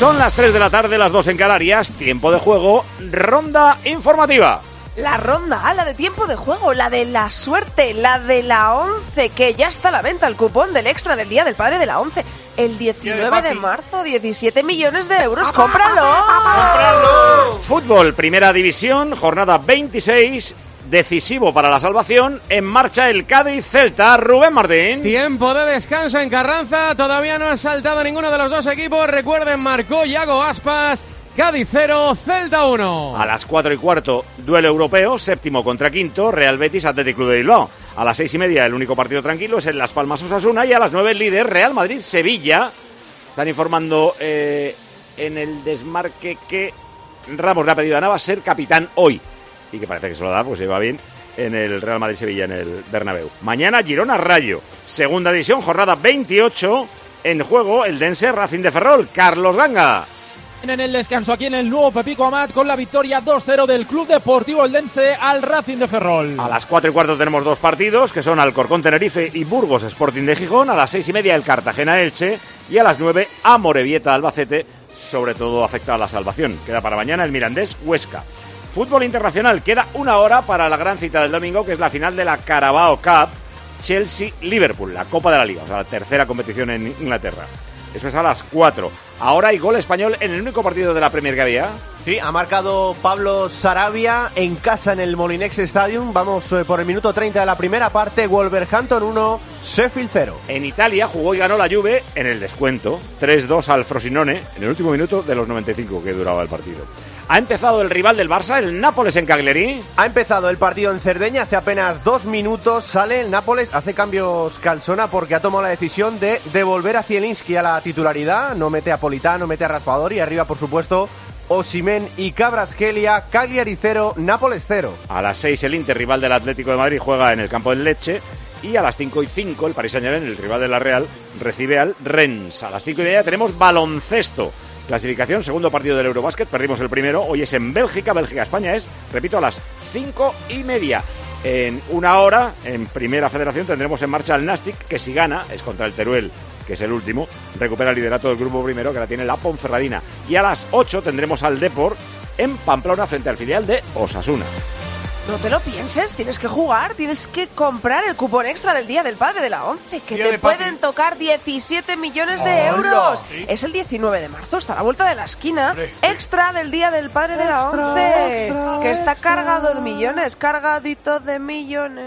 Son las 3 de la tarde, las 2 en Canarias. Tiempo de juego, ronda informativa. La ronda, ah, la de tiempo de juego, la de la suerte, la de la 11, que ya está a la venta el cupón del extra del Día del Padre de la 11. El 19 de marzo, 17 millones de euros. ¡Cómpralo! Fútbol, primera división, jornada 26. Decisivo para la salvación. En marcha el Cádiz Celta. Rubén Martín. Tiempo de descanso en Carranza. Todavía no ha saltado ninguno de los dos equipos. Recuerden, marcó Yago Aspas. Cádiz 0, Celta 1. A las 4 y cuarto, duelo europeo, séptimo contra quinto, Real Betis Athletic Club de Bilbao. A las seis y media, el único partido tranquilo es en Las Palmas Osasuna. Y a las 9, el líder, Real Madrid Sevilla. Están informando eh, en el desmarque que Ramos le ha pedido a Navas ser capitán hoy. Y que parece que se lo da, pues se va bien en el Real Madrid Sevilla, en el Bernabéu. Mañana, Girona Rayo. Segunda división, jornada 28. En juego, el Dense Racing de Ferrol. Carlos Ganga. En el descanso aquí en el nuevo Pepico Amat con la victoria 2-0 del Club Deportivo Eldense al Racing de Ferrol. A las 4 y cuarto tenemos dos partidos, que son Alcorcón Tenerife y Burgos Sporting de Gijón. A las seis y media el Cartagena Elche. Y a las 9 Amorebieta Albacete. Sobre todo afecta a la salvación. Queda para mañana el Mirandés Huesca. Fútbol internacional. Queda una hora para la gran cita del domingo, que es la final de la Carabao Cup. Chelsea-Liverpool, la Copa de la Liga, o sea, la tercera competición en Inglaterra. Eso es a las 4. Ahora hay gol español en el único partido de la Premier que había. Sí, ha marcado Pablo Sarabia en casa en el Molinex Stadium. Vamos eh, por el minuto 30 de la primera parte. Wolverhampton 1, Sheffield 0. En Italia jugó y ganó la Juve en el descuento. 3-2 al Frosinone en el último minuto de los 95 que duraba el partido. Ha empezado el rival del Barça, el Nápoles en Cagliari. Ha empezado el partido en Cerdeña hace apenas dos minutos. Sale el Nápoles, hace cambios Calzona porque ha tomado la decisión de devolver a Zielinski a la titularidad. No mete a Politano, mete a Raspadori. Y arriba, por supuesto, Osimen y Cabratskelia. Cagliari 0, Nápoles 0. A las 6 el Inter, rival del Atlético de Madrid, juega en el campo del Leche. Y a las 5 y 5 el Paris Saint-Germain, el rival de la Real, recibe al Rennes. A las 5 y media tenemos baloncesto. Clasificación, segundo partido del Eurobásquet, perdimos el primero, hoy es en Bélgica, Bélgica-España es, repito, a las cinco y media. En una hora, en Primera Federación, tendremos en marcha al Nastic, que si gana, es contra el Teruel, que es el último, recupera el liderato del grupo primero, que la tiene la Ponferradina. Y a las 8 tendremos al Depor en Pamplona, frente al filial de Osasuna. No te lo pienses, tienes que jugar, tienes que comprar el cupón extra del Día del Padre de la 11, que Día te Patri. pueden tocar 17 millones de euros. Es el 19 de marzo, está a la vuelta de la esquina. Extra del Día del Padre de la 11, que está cargado de millones, cargadito de millones.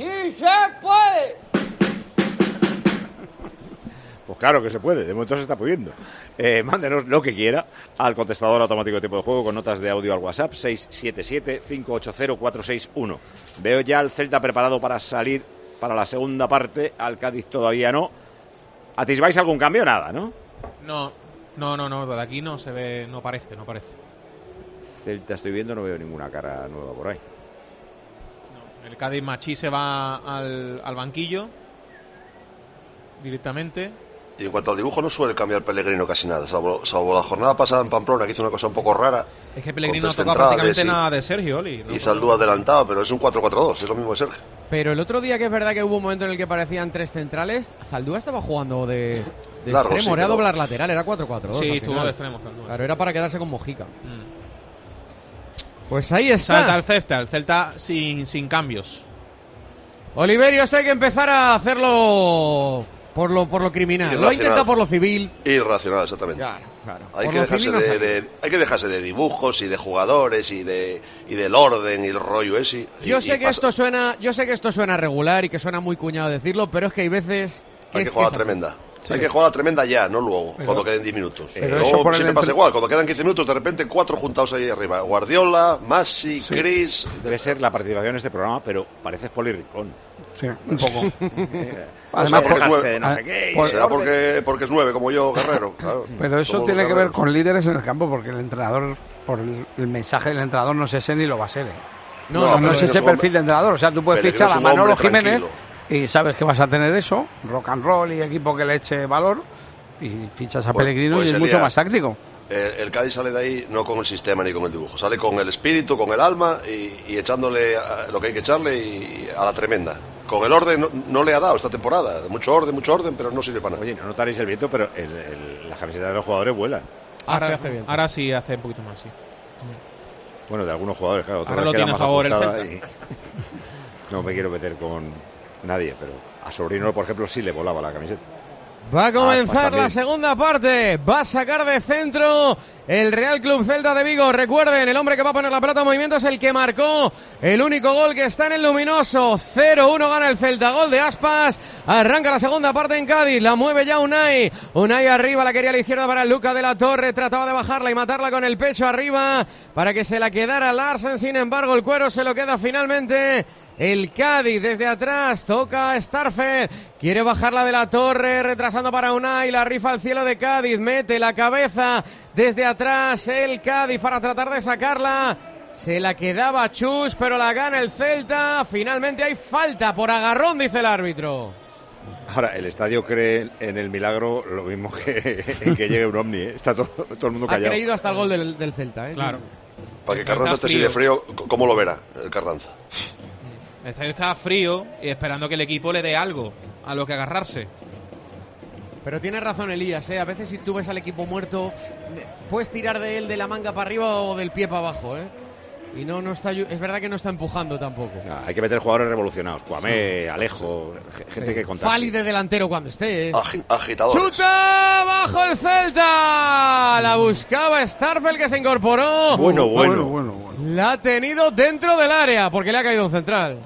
¡Sí se puede! Pues claro que se puede, de momento se está pudiendo. Eh, mándenos lo que quiera al contestador automático de tiempo de juego con notas de audio al WhatsApp 677-580-461. Veo ya al Celta preparado para salir para la segunda parte, al Cádiz todavía no. ¿Atisbáis algún cambio? Nada, ¿no? No, no, no, no, de aquí no se ve, no parece, no parece. Celta estoy viendo, no veo ninguna cara nueva por ahí. El Cádiz Machí se va al, al banquillo directamente. Y en cuanto al dibujo, no suele cambiar Pellegrino casi nada, salvo, salvo la jornada pasada en Pamplona, que hizo una cosa un poco rara. Es que Pellegrino no Con tres toca centrales prácticamente y- nada de Sergio Oli. ¿no? Y Zaldú adelantado, pero es un 4-4-2, es lo mismo de Sergio. Pero el otro día que es verdad que hubo un momento en el que parecían tres centrales, Zaldúa estaba jugando de, de Largo, extremo, sí, era pero- doblar lateral, era 4-4-2. Sí, estuvo de extremo, Zaldúa. Claro, era para quedarse con Mojica. Mm. Pues ahí Salta está. el Celta, el Celta sin, sin cambios. Oliverio, esto hay que empezar a hacerlo por lo, por lo criminal. Lo Irracional. intenta por lo civil. Irracional, exactamente. Claro, claro. Hay Por que, lo dejarse de, hay que dejarse de dibujos y de jugadores y de y del orden y el rollo ese. y- Yo y sé que pasa- esto suena, yo sé que esto suena regular y que suena muy cuñado decirlo, pero es que hay veces que Hay es que jugar es a así. Sí. Hay que jugar a tremenda ya, no luego, Pero- cuando queden 10 minutos. Pero Luego siempre pasa igual, cuando quedan 15 minutos, de repente cuatro juntados ahí arriba. Guardiola, Massi, Chris. Debe ser la participación en este programa, pero pareces polirricón. Sí, un poco. Además, porque es no sé qué. por- Será porque, porque es nueve, como yo, Guerrero. claro. Pero eso tiene que ver con líderes en el campo, porque el entrenador, por el, el mensaje del entrenador, no sé si ni lo va a ser. ¿eh? No, No, no, no, es es ese perfil hombre- de entrenador. O sea, tú puedes fichar a Manolo hombre Jiménez tranquilo. Y sabes que vas a tener eso, rock and roll y equipo que le eche valor, y fichas a Pues- Pellegrino pues y es mucho día- más táctico. El, el Cádiz sale de ahí no con el sistema ni con el dibujo, sale con el espíritu, con el alma y, y echándole a- lo que hay que echarle y, a la tremenda. Con el orden no, no le ha dado esta temporada. Mucho orden, mucho orden, pero no sirve para nada. Oye, no notaréis el viento, pero el, el- las camisetas de los jugadores vuelan. Hace, Ahora, hace bien. ahora sí hace un poquito más, sí. Bueno, de algunos jugadores, claro. otros Ahora lo tiene a más favor el y- No me quiero meter con nadie, pero a Sobrino, por ejemplo, sí le volaba la camiseta. Va a Aspas comenzar también. la segunda parte. Va a sacar de centro el Real Club Celta de Vigo. Recuerden, el hombre que va a poner la pelota en movimiento es el que marcó el único gol que está en el luminoso. 0-1 gana el Celta. Gol de Aspas. Arranca la segunda parte en Cádiz. La mueve ya Unai. Unai arriba. La quería a la izquierda para Luca de la Torre. Trataba de bajarla y matarla con el pecho arriba para que se la quedara Larsen. Sin embargo, el cuero se lo queda finalmente. El Cádiz desde atrás toca a Starfeld. Quiere bajarla de la torre, retrasando para Unai. La rifa al cielo de Cádiz. Mete la cabeza desde atrás el Cádiz para tratar de sacarla. Se la quedaba Chus, pero la gana el Celta. Finalmente hay falta por agarrón, dice el árbitro. Ahora, el estadio cree en el milagro lo mismo que, en que llegue un ovni. ¿eh? Está todo, todo el mundo Ha callado. creído hasta el gol del, del Celta. ¿eh? Claro. Para que Carranza esté así de frío, ¿cómo lo verá el Carranza? El estadio estaba frío y esperando que el equipo le dé algo a lo que agarrarse. Pero tiene razón Elías, ¿eh? a veces si tú ves al equipo muerto, puedes tirar de él de la manga para arriba o del pie para abajo. ¿eh? Y no, no está, es verdad que no está empujando tampoco. Ah, hay que meter jugadores revolucionados. Cuamé, Alejo, ge- gente que contagie. Fali de delantero cuando esté. ¿eh? Agitadores. ¡Chuta! ¡Bajo el Celta! La buscaba Starfel que se incorporó. Bueno, bueno. bueno, bueno. La ha tenido dentro del área porque le ha caído un central.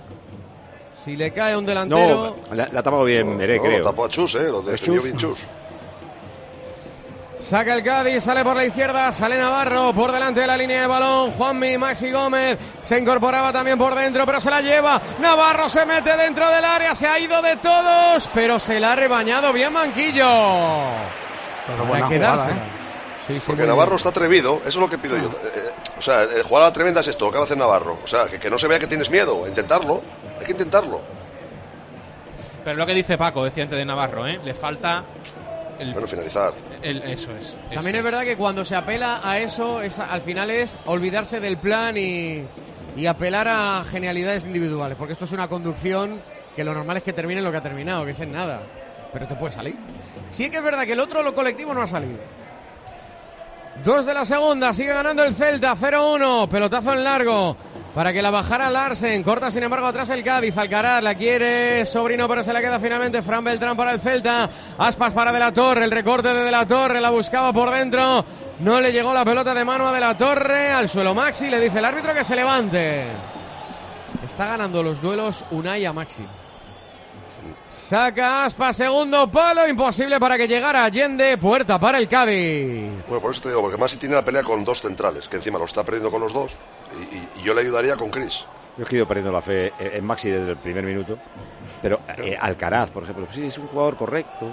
Si le cae un delantero. No, la, la ha tapado bien Meré, No, creo. lo tapó a Chus, ¿eh? Lo Chus. Saca el Cádiz, sale por la izquierda, sale Navarro por delante de la línea de balón. Juanmi, Maxi Gómez se incorporaba también por dentro, pero se la lleva. Navarro se mete dentro del área, se ha ido de todos, pero se la ha rebañado bien Manquillo. Pero Para jugada, ¿eh? Sí, sí, Porque Navarro bien. está atrevido, eso es lo que pido yo. Eh, eh, o sea, jugar a la tremenda es esto, lo que va a hacer Navarro. O sea, que, que no se vea que tienes miedo, a intentarlo. Hay que intentarlo. Pero lo que dice Paco, decía antes de Navarro, ¿eh? Le falta el, Bueno, finalizar. el- eso es. eso También es verdad que cuando se apela a eso, es, al final es olvidarse del plan y, y apelar a genialidades individuales, porque esto es una conducción que lo normal es que termine lo que ha terminado, que es en nada. Pero te puede salir. Sí que es verdad que el otro, lo colectivo, no ha salido. Dos de la segunda, sigue ganando el Celta, 0-1, pelotazo en largo. Para que la bajara Larsen, corta sin embargo atrás el Cádiz, Alcaraz la quiere Sobrino pero se la queda finalmente Fran Beltrán para el Celta, Aspas para De la Torre, el recorte de De la Torre, la buscaba por dentro, no le llegó la pelota de mano a De la Torre, al suelo Maxi, le dice el árbitro que se levante. Está ganando los duelos Unai a Maxi. Saca Aspas, segundo palo, imposible para que llegara Allende, puerta para el Cádiz. Bueno, por eso te digo, porque Masi tiene la pelea con dos centrales, que encima lo está perdiendo con los dos. Y, y- y yo le ayudaría con Chris. Yo he ido perdiendo la fe en Maxi desde el primer minuto. Pero eh, Alcaraz, por ejemplo, sí, es un jugador correcto.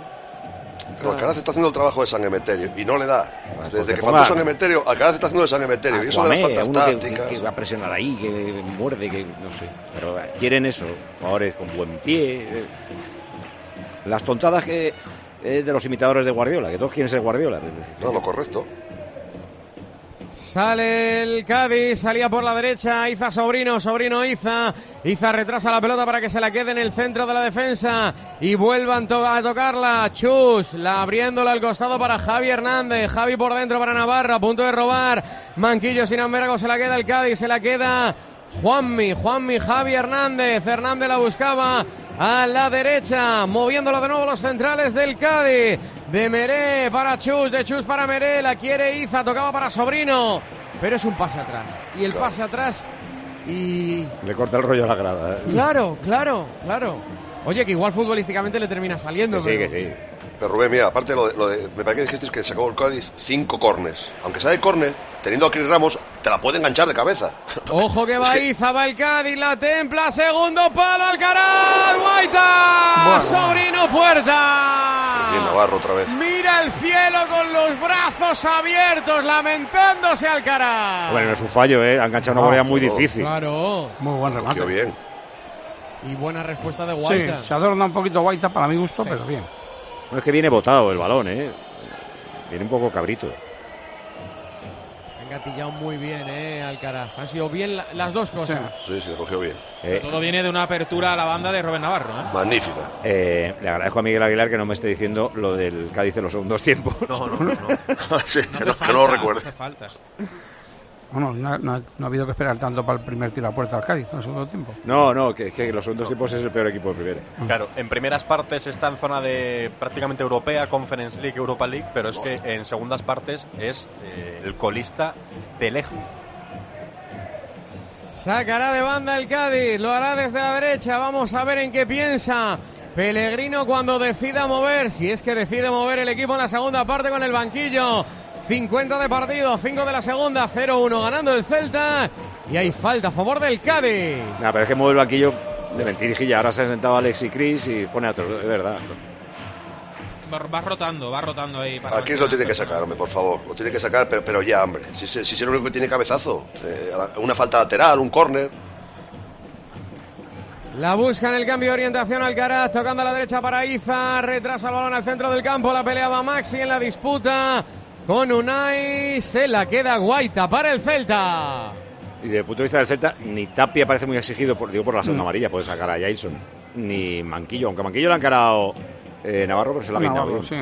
Pero Alcaraz está haciendo el trabajo de San Emeterio y no le da. pues Desde que que faltó San Emeterio, Alcaraz está haciendo de San Emeterio. y eso de las faltas tácticas. que- que va a presionar ahí, que muerde, que no sé. Pero eh, quieren eso, jugadores con buen pie. Las tontadas que eh, de los imitadores de Guardiola, que todos quieren ser Guardiola. No, lo correcto. Sale el Cádiz, salía por la derecha, Iza Sobrino, Sobrino Iza. Iza retrasa la pelota para que se la quede en el centro de la defensa y vuelvan to- a tocarla. Chus, la abriéndola al costado para Javi Hernández. Javi por dentro para Navarra, a punto de robar. Manquillo sin embargo, se la queda el Cádiz, se la queda Juanmi, Juanmi, Javi Hernández. Hernández la buscaba a la derecha, moviéndolo de nuevo los centrales del Cádiz. De Meré para Chus, de Chus para Meré, la quiere Iza, tocaba para Sobrino, pero es un pase atrás. Y el pase atrás y... Le corta el rollo a la grada. ¿eh? Claro, claro, claro. Oye, que igual futbolísticamente le termina saliendo. Que sí, pero- que sí. Pero Rubén, mira, aparte lo de, lo de- me parece que dijiste que sacó el Cádiz cinco cornes. Aunque sea de córner, teniendo a Chris Ramos, te la puede enganchar de cabeza. Ojo que va Iza, va el Cádiz, la templa, segundo palo, Alcaraz, Guaita, Sobrino Puerta. Bien Navarro otra vez. Mira el cielo con los brazos abiertos, lamentándose Alcaraz. Bueno, no es un fallo, ¿eh? Ha enganchado una volea muy difícil. Claro. Muy buen remate. Bien. Y buena respuesta de Sí, Guaita. se adorna un poquito Guaita para mi gusto, pero bien. No es que viene botado el balón, ¿eh? Viene un poco cabrito. Ha engatillado muy bien, eh, Alcaraz. Han sido bien la- las dos cosas. Sí, sí, lo cogió bien. Eh, Todo viene de una apertura a la banda de Rubén Navarro. ¿eh? Magnífica. eh, le agradezco a Miguel Aguilar que no me esté diciendo lo del Cádiz en los segundos tiempos. No, no, no. Sí, No que, no, que no lo recuerde. no hace falta. Bueno, no, ha- no no ha habido que esperar tanto para el primer tiro a puerta al Cádiz en el segundo tiempo. No, no, que, que los segundos tiempos es el peor equipo de primera. Claro, en primeras partes está en zona de prácticamente europea, Conference League, Europa League, pero es que en segundas partes es eh, el colista de lejos. Sacará de banda el Cádiz, lo hará desde la derecha. Vamos a ver en qué piensa Pellegrino cuando decida mover, si es que decide mover el equipo en la segunda parte con el banquillo. 50 de partido, 5 de la segunda, 0-1 ganando el Celta. Y hay falta a favor del Cádiz. Nah, pero es que mueve el banquillo de mentirijilla. Ahora se ha sentado Alex y Chris y pone a otros, es verdad. Va, rotando, va rotando ahí. Para Aquí lo tiene que sacar, hombre, por favor. Lo tiene que sacar, pero, pero ya, hombre. Si, si, si es el único que tiene cabezazo. Eh, una falta lateral, un córner. La busca en el cambio de orientación Alcaraz, tocando a la derecha para Iza, retrasa el balón al centro del campo, la peleaba Maxi en la disputa con Unai, se la queda Guaita para el Celta. Y desde el punto de vista del Celta, ni Tapia parece muy exigido, por, digo por la segunda amarilla, puede sacar a Jason. Ni Manquillo, aunque Manquillo le ha encarado eh, Navarro, pero se la ha pintado sí.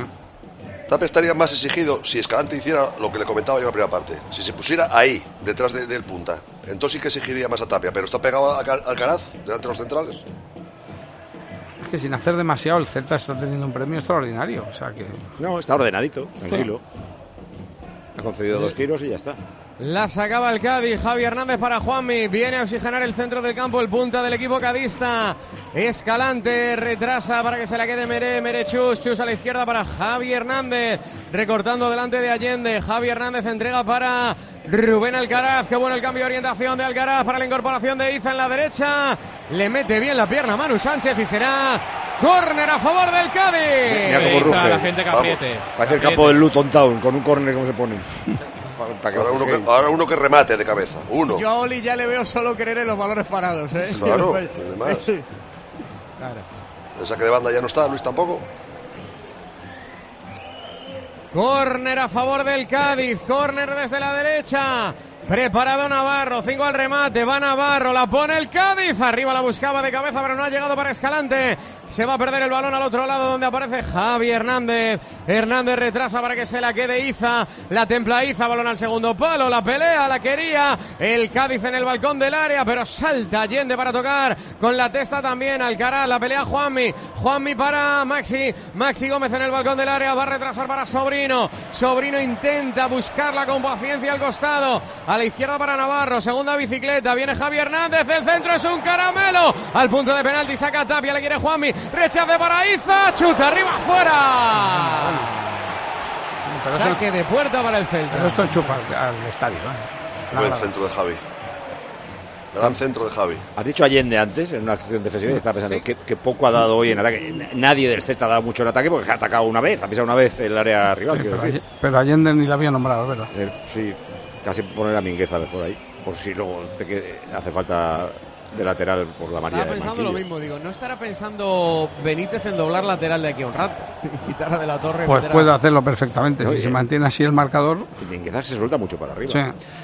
Tape estaría más exigido si Escalante hiciera lo que le comentaba yo en la primera parte. Si se pusiera ahí, detrás de- del punta. Entonces sí que exigiría más a Tapia, pero está pegado a Alcaraz, delante de los centrales. Es que sin hacer demasiado, el Celta está teniendo un premio extraordinario. O sea que. No, está ordenadito, tranquilo. Ha concedido dos tiros y ya está. La sacaba el Cádiz, Javi Hernández para Juanmi, viene a oxigenar el centro del campo, el punta del equipo cadista. Escalante, retrasa para que se la quede Mere, Mere Chus, Chus a la izquierda para Javi Hernández, recortando delante de Allende, Javi Hernández entrega para Rubén Alcaraz, qué bueno el cambio de orientación de Alcaraz para la incorporación de Iza en la derecha, le mete bien la pierna Manu Sánchez y será córner a favor del Cádiz. Mira cómo ruge. la gente que Vamos. apriete. Parece el campo del Luton Town, con un córner como se pone. Para que Ahora uno, que, ahora uno que remate de cabeza. Uno. Yo a Oli ya le veo solo querer en los valores parados, ¿eh? Claro, además. Claro. El saque de banda ya no está, Luis tampoco. Córner a favor del Cádiz, córner desde la derecha. Preparado Navarro, cinco al remate, va Navarro, la pone el Cádiz, arriba la buscaba de cabeza, pero no ha llegado para Escalante. Se va a perder el balón al otro lado donde aparece Javi Hernández. Hernández retrasa para que se la quede Iza, la templa Iza, balón al segundo palo, la pelea, la quería el Cádiz en el balcón del área, pero salta Allende para tocar con la testa también Alcaraz, la pelea Juanmi, Juanmi para Maxi, Maxi Gómez en el balcón del área, va a retrasar para Sobrino, Sobrino intenta buscarla con paciencia al costado, a la izquierda para Navarro, segunda bicicleta, viene Javi Hernández, el centro es un caramelo, al punto de penalti saca Tapia, le quiere Juanmi, rechace para Iza, chuta arriba eso, Saque de puerta para el pero Celta. esto enchufa al, al estadio. ¿eh? Buen centro de Javi. Gran centro de Javi. Has dicho Allende antes en una acción defensiva y estaba pensando que, que poco ha dado hoy en ataque. Nadie del Celta ha dado mucho en ataque porque ha atacado una vez, ha pisado una vez el área rival. Sí, pero, decir. Pero Allende ni la había nombrado, ¿verdad? Eh, sí, casi poner a Mingueza mejor ahí. Por si luego te que- hace falta de lateral por la María Estaba pensando lo mismo, digo, ¿no estará pensando Benítez en doblar lateral de aquí a un rato? Quitar a de la torre. Pues meter a- puede hacerlo perfectamente. Si se mantiene así el marcador. Y Mingueza se suelta mucho para arriba. Sí.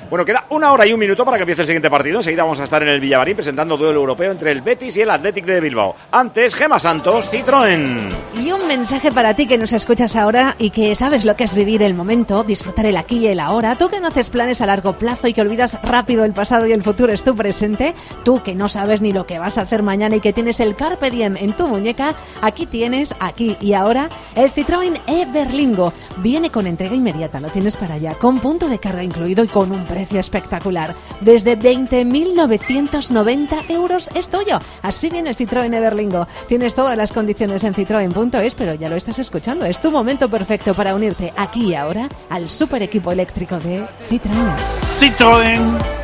Bueno, queda una hora y un minuto para que empiece el siguiente partido. Enseguida vamos a estar en el Villavarín presentando duelo europeo entre el Betis y el Athletic de Bilbao. Antes, Gema Santos, Citroën. Y un mensaje para ti que nos escuchas ahora y que sabes lo que es vivir el momento, disfrutar el aquí y el ahora. Tú que no haces planes a largo plazo y que olvidas rápido el pasado y el futuro es tu presente. Tú que no sabes ni lo que vas a hacer mañana y que tienes el Carpe Diem en tu muñeca, aquí tienes, aquí y ahora, el Citroën Everlingo. Viene con entrega inmediata, lo tienes para allá, con punto de carga incluido y con un precio espectacular. Desde 20.990 euros es tuyo. Así viene el Citroën Everlingo. Tienes todas las condiciones en citroen.es, pero ya lo estás escuchando. Es tu momento perfecto para unirte aquí y ahora al super equipo eléctrico de Citroën. Citroën.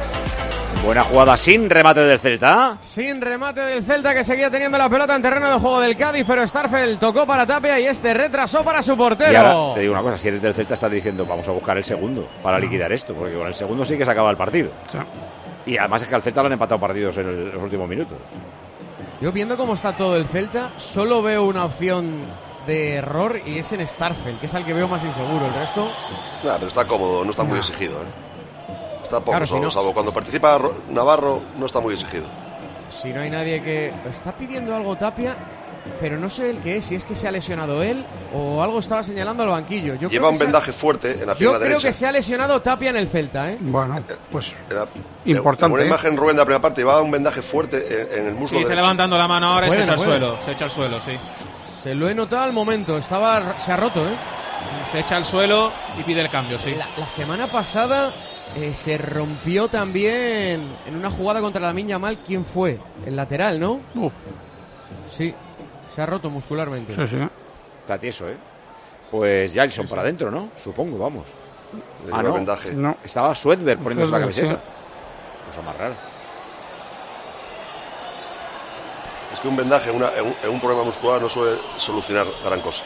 Buena jugada sin remate del Celta. Sin remate del Celta que seguía teniendo la pelota en terreno de juego del Cádiz, pero Starfel tocó para Tapia y este retrasó para su portero. Y ahora te digo una cosa, si eres del Celta estás diciendo vamos a buscar el segundo para liquidar esto, porque con el segundo sí que se acaba el partido. Y además es que al Celta lo han empatado partidos en el- los últimos minutos. Yo viendo cómo está todo el Celta, solo veo una opción de error y es en Starfel, que es al que veo más inseguro. El resto, Nada, pero está cómodo, no está muy exigido. ¿eh? Está poco, Claro, si salvo, no- salvo cuando participa Ro- Navarro, no está muy exigido. si no hay nadie que... Está pidiendo algo Tapia, pero no sé el que es, si es que se ha lesionado él o algo estaba señalando al banquillo. Yo Lleva creo un se ha- vendaje fuerte en la Yo pierna creo derecha. que se ha lesionado Tapia en el Celta, ¿eh? Bueno, pues Era- Importante, En una ¿eh? imagen, Rubén, de la primera parte, llevaba un vendaje fuerte en, en el muslo Sí, está levantando la mano ahora y se echa al suelo. Se echa al suelo, sí. Se lo he notado al momento, estaba se ha roto, ¿eh? Se echa al suelo y pide el cambio, sí. La, la semana pasada eh, se rompió también en una jugada contra la Miña Mal. ¿Quién fue? El lateral, ¿no? Sí, se ha roto muscularmente. Está tieso, ¿eh? Pues Jailson para adentro, ¿no? Supongo, vamos. Le Ah, no. vendaje. No. Estaba Swedberg poniéndose la sí. camiseta. Cosa más rara. Es que un vendaje en, una- en un, en un problema muscular no suele solucionar gran cosa.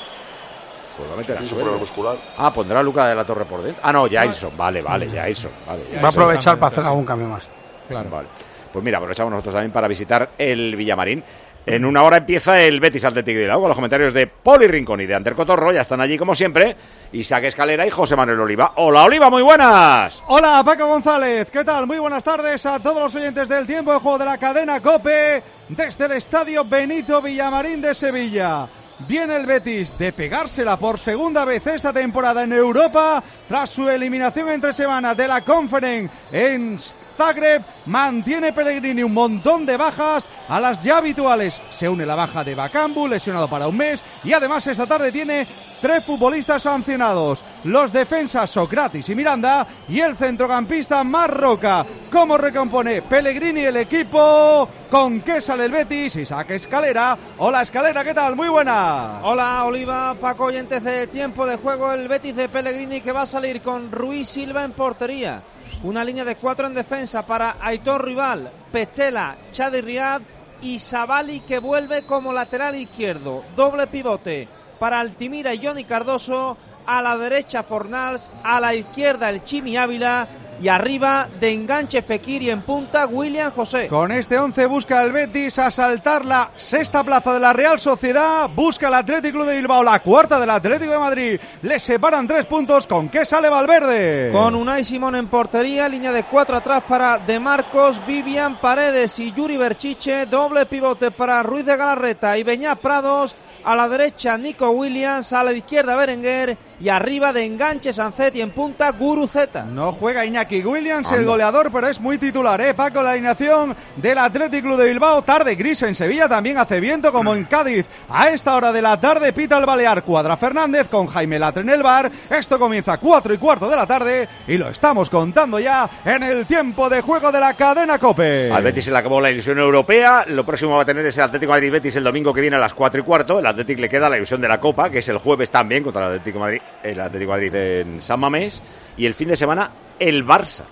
Pues va a meter a Es un Swedberg. problema muscular. Ah, pondrá a Luca de la Torre por dentro. Ah, no, Jailson. Vale, vale, Jailson. Vale, va a aprovechar para hacer algún cambio más. Claro. Vale. Pues mira, aprovechamos nosotros también para visitar el Villamarín. En una hora empieza el Betis Atlético de Bilbao con los comentarios de Poli Rincón y de Ander Cotorro. Ya están allí como siempre. Isaac Escalera y José Manuel Oliva. Hola, Oliva, muy buenas. Hola Paco González, ¿qué tal? Muy buenas tardes a todos los oyentes del tiempo de juego de la cadena Cope desde el estadio Benito Villamarín de Sevilla. Viene el Betis de pegársela por segunda vez esta temporada en Europa tras su eliminación entre semanas de la Conference en Zagreb. Mantiene Pellegrini un montón de bajas a las ya habituales. Se une la baja de Bakambu, lesionado para un mes, y además esta tarde tiene tres futbolistas sancionados. Los defensas Socrates y Miranda y el centrocampista Marroca. ¿Cómo recompone Pellegrini el equipo? ¿Con qué sale el Betis? Isaac Escalera. Hola Escalera, ¿qué tal? Muy buena. Hola Oliva, Paco oyentes de tiempo de juego, el Betis de Pellegrini que va a salir con Ruiz Silva en portería. Una línea de cuatro en defensa para Aitor Rival, Pechela, Chadi Riad y Sabali que vuelve como lateral izquierdo. Doble pivote para Altimira y Johnny Cardoso. A la derecha Fornals, a la izquierda el Chimi Ávila y arriba de enganche Fekir y en punta William José. Con este 11 busca el Betis asaltar la sexta plaza de la Real Sociedad. Busca el Atlético de Bilbao, la cuarta del Atlético de Madrid. Le separan tres puntos. ¿Con qué sale Valverde? Con Unai Simón en portería, línea de cuatro atrás para De Marcos, Vivian Paredes y Yuri Berchiche, doble pivote para Ruiz de Galarreta y Beñat Prados, a la derecha Nico Williams, a la izquierda Berenguer y arriba de enganche Sancet y en punta Guru Z. No juega Iñaki Williams, el goleador, pero es muy titular, ¿eh? Paco, la alineación del Atlético Club de Bilbao. Tarde gris en Sevilla, también hace viento como en Cádiz. A esta hora de la tarde pita el Balear Cuadra Fernández con Jaime Latre en el bar. Esto comienza a cuatro y cuarto de la tarde y lo estamos contando ya en el tiempo de juego de la cadena Cope. Al Betis se le acabó la ilusión europea. Lo próximo va a tener es el Atlético Madrid Betis el domingo que viene a las 4 y cuarto. El Atlético le queda la ilusión de la Copa, que es el jueves también contra el Atlético Madrid, el Atlético Madrid en San Mamés. Y el fin de semana, el Barça.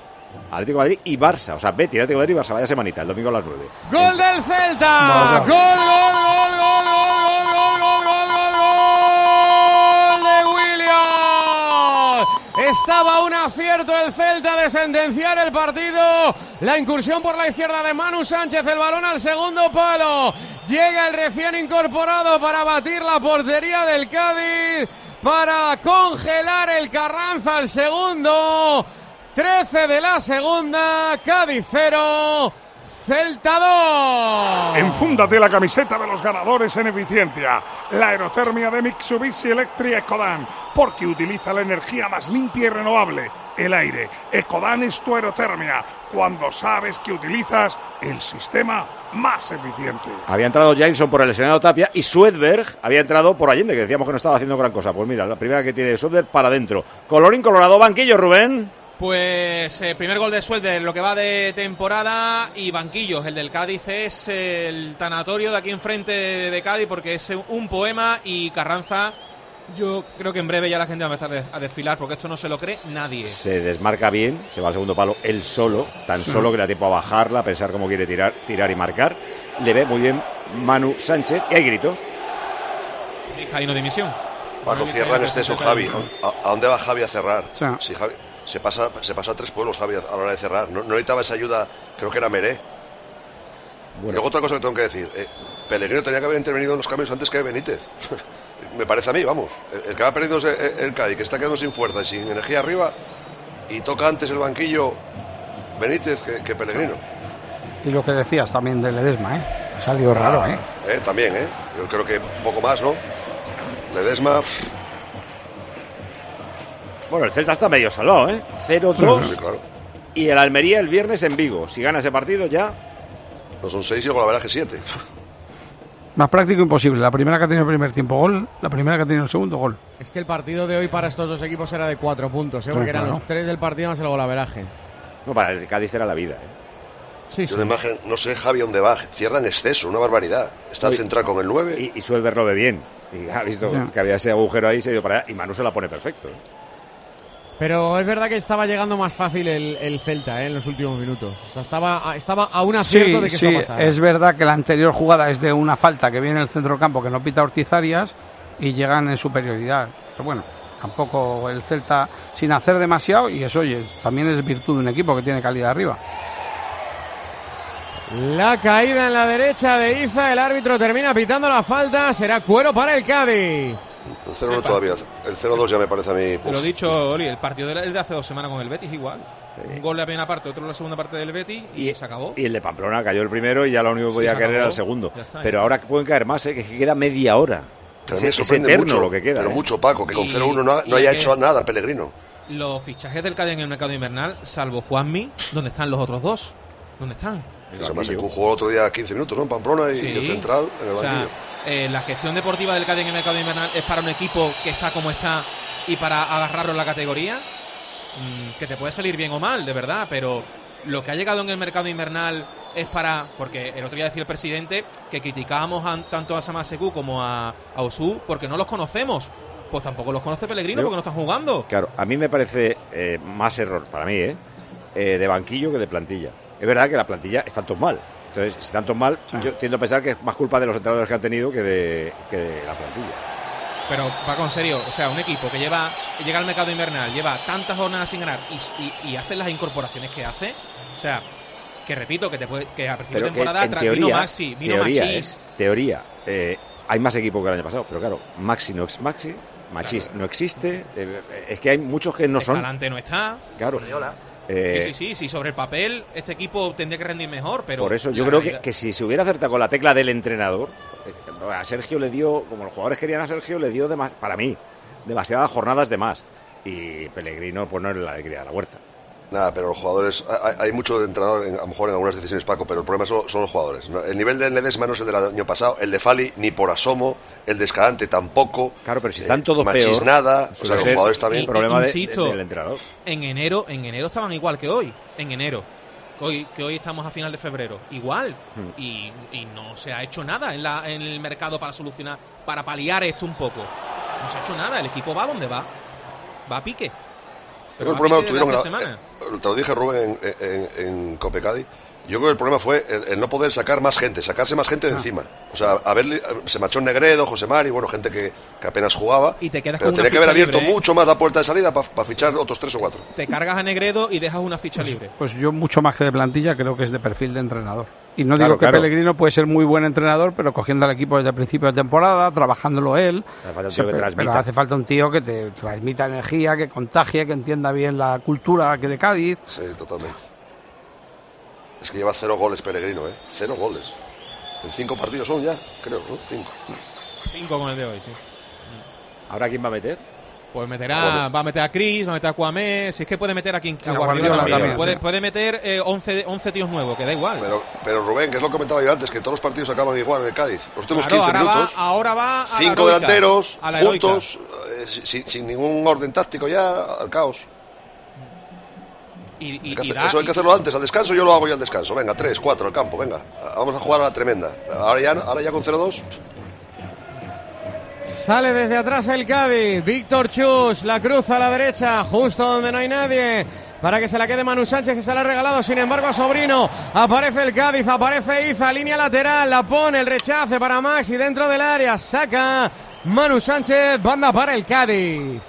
Atlético Madrid y Barça. O sea, Betis, Atlético Madrid y Barça. Vaya semanita, el domingo a las 9. ¡Gol del Celta! Vaya. ¡Gol, gol, gol, gol, gol, gol, gol, gol, gol, gol de William! Estaba un acierto el Celta de sentenciar el partido. La incursión por la izquierda de Manu Sánchez, el balón al segundo palo. Llega el recién incorporado para batir la portería del Cádiz, para congelar el Carranza al segundo. 13 de la segunda, Cádiz 0, Celta 2. Enfúndate la camiseta de los ganadores en eficiencia. La aerotermia de Mitsubishi Electric Ecodan, porque utiliza la energía más limpia y renovable. El aire. Ecodan es tu aerotermia cuando sabes que utilizas el sistema más eficiente. Había entrado Jason por el lesionado Tapia y Swedberg había entrado por Allende, que decíamos que no estaba haciendo gran cosa. Pues mira, la primera que tiene Swedberg para adentro. Colorín Colorado, banquillo, Rubén. Pues eh, primer gol de Suelder, lo que va de temporada y banquillos. El del Cádiz es el tanatorio de aquí enfrente de, de Cádiz porque es un poema y Carranza. Yo creo que en breve ya la gente va a empezar a desfilar porque esto no se lo cree nadie. Se desmarca bien, se va al segundo palo él solo, tan Sí. solo que le da tiempo a bajarla, a pensar cómo quiere tirar, tirar y marcar. Le ve muy bien Manu Sánchez y hay gritos. Vizcaíno dimisión. Paco cierra en exceso Javi. ¿A, a dónde va Javi a cerrar? Sí. Si Javi, se pasa, se pasa a tres pueblos Javi a la hora de cerrar. No, no necesitaba esa ayuda, creo que era Meré. Y Luego otra cosa que tengo que decir. eh, Pellegrino tenía que haber intervenido en los cambios antes que Benítez. Me parece a mí, vamos. El, que va perdiendo es el, el Cádiz, que está quedando sin fuerza y sin energía arriba. Y toca antes el banquillo Benítez que, que Pellegrino. Y lo que decías también de Ledesma, ¿eh? Ha salido raro, Ah, ¿eh? eh, También, ¿eh? Yo creo que un poco más, ¿no? Ledesma. Bueno, el Celta está medio salvado, ¿eh? 0-2. Sí, claro. Y el Almería el viernes en Vigo. Si gana ese partido ya. No son seis y luego la verdad que siete. Más práctico imposible. La primera que ha tenido el primer tiempo gol, la primera que ha tenido el segundo gol. Es que el partido de hoy para estos dos equipos era de cuatro puntos, ¿eh? Sí, porque eran los tres del partido más el golaveraje. No, para el Cádiz era la vida, ¿eh? Sí, la imagen, no sé Javi dónde va, cierra en exceso, una barbaridad. Está Uy. central con el 9. Y, y Suelver lo ve bien. Y ha visto Ya. que había ese agujero ahí, se ha ido para allá. Y Manu se la pone perfecto. Pero es verdad que estaba llegando más fácil el, el Celta ¿eh? en los últimos minutos. O sea, estaba, estaba a un Sí, acierto de que sí, esto pasara. es verdad que la anterior jugada es de una falta que viene en el centro campo que no pita Ortiz Arias y llegan en superioridad. Pero bueno, tampoco el Celta sin hacer demasiado y eso, oye, también es virtud de un equipo que tiene calidad arriba. La caída en la derecha de Iza, el árbitro termina pitando la falta, será cuero para el Cádiz. El 0 todavía. El 0-2 ya me parece a mí. Lo dicho, Oli, el partido de, el de hace dos semanas con el Betis igual. Un gol de la primera parte, otro en la segunda parte del Betis y, se acabó. Y el de Pamplona cayó el primero y ya lo único que podía caer era el segundo. Está, Pero ya. ahora que pueden caer más, ¿eh? que es que queda media hora. Pero a Es, mí me sorprende eterno mucho, lo que queda. pero ¿eh? mucho Paco, que con Y- 0-1 no, ha- no haya hecho nada Pellegrino. Los fichajes del Cádiz en el mercado invernal, salvo Juanmi, ¿dónde están los otros dos? ¿Dónde están? Además, jugó otro día 15 minutos, ¿no? En Pamplona y, Sí. y el central en el O sea, banquillo. Eh, la gestión deportiva del Cádiz en el mercado invernal es para un equipo que está como está y para agarrarlo en la categoría, mm, que te puede salir bien o mal, de verdad, pero lo que ha llegado en el mercado invernal es para, porque el otro día decía el presidente que criticábamos a- tanto a Samaseku como a, a Osu porque no los conocemos. Pues tampoco los conoce Pellegrino Yo- porque no están jugando. Claro, a mí me parece eh, más error, para mí, ¿eh? Eh, de banquillo que de plantilla. Es verdad que la plantilla está todo mal. Entonces, si todos mal, yo tiendo a pensar que es más culpa de los entrenadores que han tenido que de, que de la plantilla. Pero, Paco, en serio, o sea, un equipo que lleva llega al mercado invernal, lleva tantas jornadas sin ganar y, y- y hace las incorporaciones que hace, o sea, que repito, que, te puede, que a principio Pero de temporada en tra- teoría, vino Maxi, vino teoría, Machís, ¿eh? teoría, eh, hay más equipos que el año pasado, pero claro, Maxi no es Maxi, Machís no existe, eh, es que hay muchos que no son. Escalante no está. Claro. Eh, sí, sí, sí, sí, sobre el papel este equipo tendría que rendir mejor, pero... Por eso yo creo que, realidad- que si se hubiera acertado con la tecla del entrenador, eh, a Sergio le dio, como los jugadores querían a Sergio, le dio, demas- para mí, demasiadas jornadas de más. Y Pellegrino, pues no es la alegría de la huerta. Nada, pero los jugadores. Hay, hay mucho de entrenador, en- a lo mejor en algunas decisiones, Paco, pero el problema son, son los jugadores. ¿no? El nivel de Ledesma no es el del año pasado, el de Fali ni por asomo, el de Escalante tampoco. Claro, pero si están eh, todos Machís peor, nada, o sea, los jugadores también. un problema de- Insisto, del entrenador. En enero, en enero estaban igual que hoy, en enero. Que Hoy, que hoy estamos a final de febrero. Igual. Hmm. Y, y no se ha hecho nada en, la, en el mercado para solucionar, para paliar esto un poco. No se ha hecho nada. El equipo va donde va. Va a pique. Que el problema lo tuvieron. la- eh, te lo dije, Rubén, en, en, en Copecadi. Yo creo que el problema fue el, el no poder sacar más gente, sacarse más Ah. gente de encima. O sea, a ver, se marchó Negredo, José Mari, bueno, gente que, que apenas jugaba. Y te quedas pero con tenía que haber abierto libre, ¿eh? mucho más la puerta de salida para fichar otros tres o cuatro. Te cargas a Negredo y dejas una ficha libre. Pues yo mucho más que de plantilla creo que es de perfil de entrenador. Y no Claro, digo que claro. Pellegrino puede ser muy buen entrenador, pero cogiendo al equipo desde el principio de temporada, trabajándolo él. Hace falta un tío que Siempre- transmita. pero hace falta un tío que te transmita energía, que contagie, que entienda bien la cultura que de Cádiz. Sí, totalmente. Es que lleva cero goles Pellegrino, ¿eh? Cero goles. En cinco partidos son ya, creo, ¿no? Cinco. Cinco con el de hoy, sí. ¿Ahora quién va a meter? Pues meterá, va a meter a Chris, va a meter a Kwame, si es que puede meter a quien a Guardiola Guardiola también. también. Puede, puede meter eh, 11, 11 tíos nuevos, que da igual. Pero, pero Rubén, que es lo que comentaba yo antes, que todos los partidos acaban igual en el Cádiz. Los últimos Claro, 15 ahora va, minutos, ahora va a la cinco heroica, delanteros, a la heroica. juntos, eh, sin, sin ningún orden táctico ya, al caos. Y, y- Hay que y hacer- da- eso hay que hacerlo antes, al descanso yo lo hago ya al descanso. Venga, 3, 4 al campo, venga. Vamos a jugar a la tremenda. Ahora ya, ahora ya con 0-2. Sale desde atrás el Cádiz. Víctor Chus la cruza a la derecha, justo donde no hay nadie. Para que se la quede Manu Sánchez, que se la ha regalado, sin embargo, a Sobrino. Aparece el Cádiz, aparece Iza, línea lateral, la pone, el rechace para Max y dentro del área saca Manu Sánchez, banda para el Cádiz.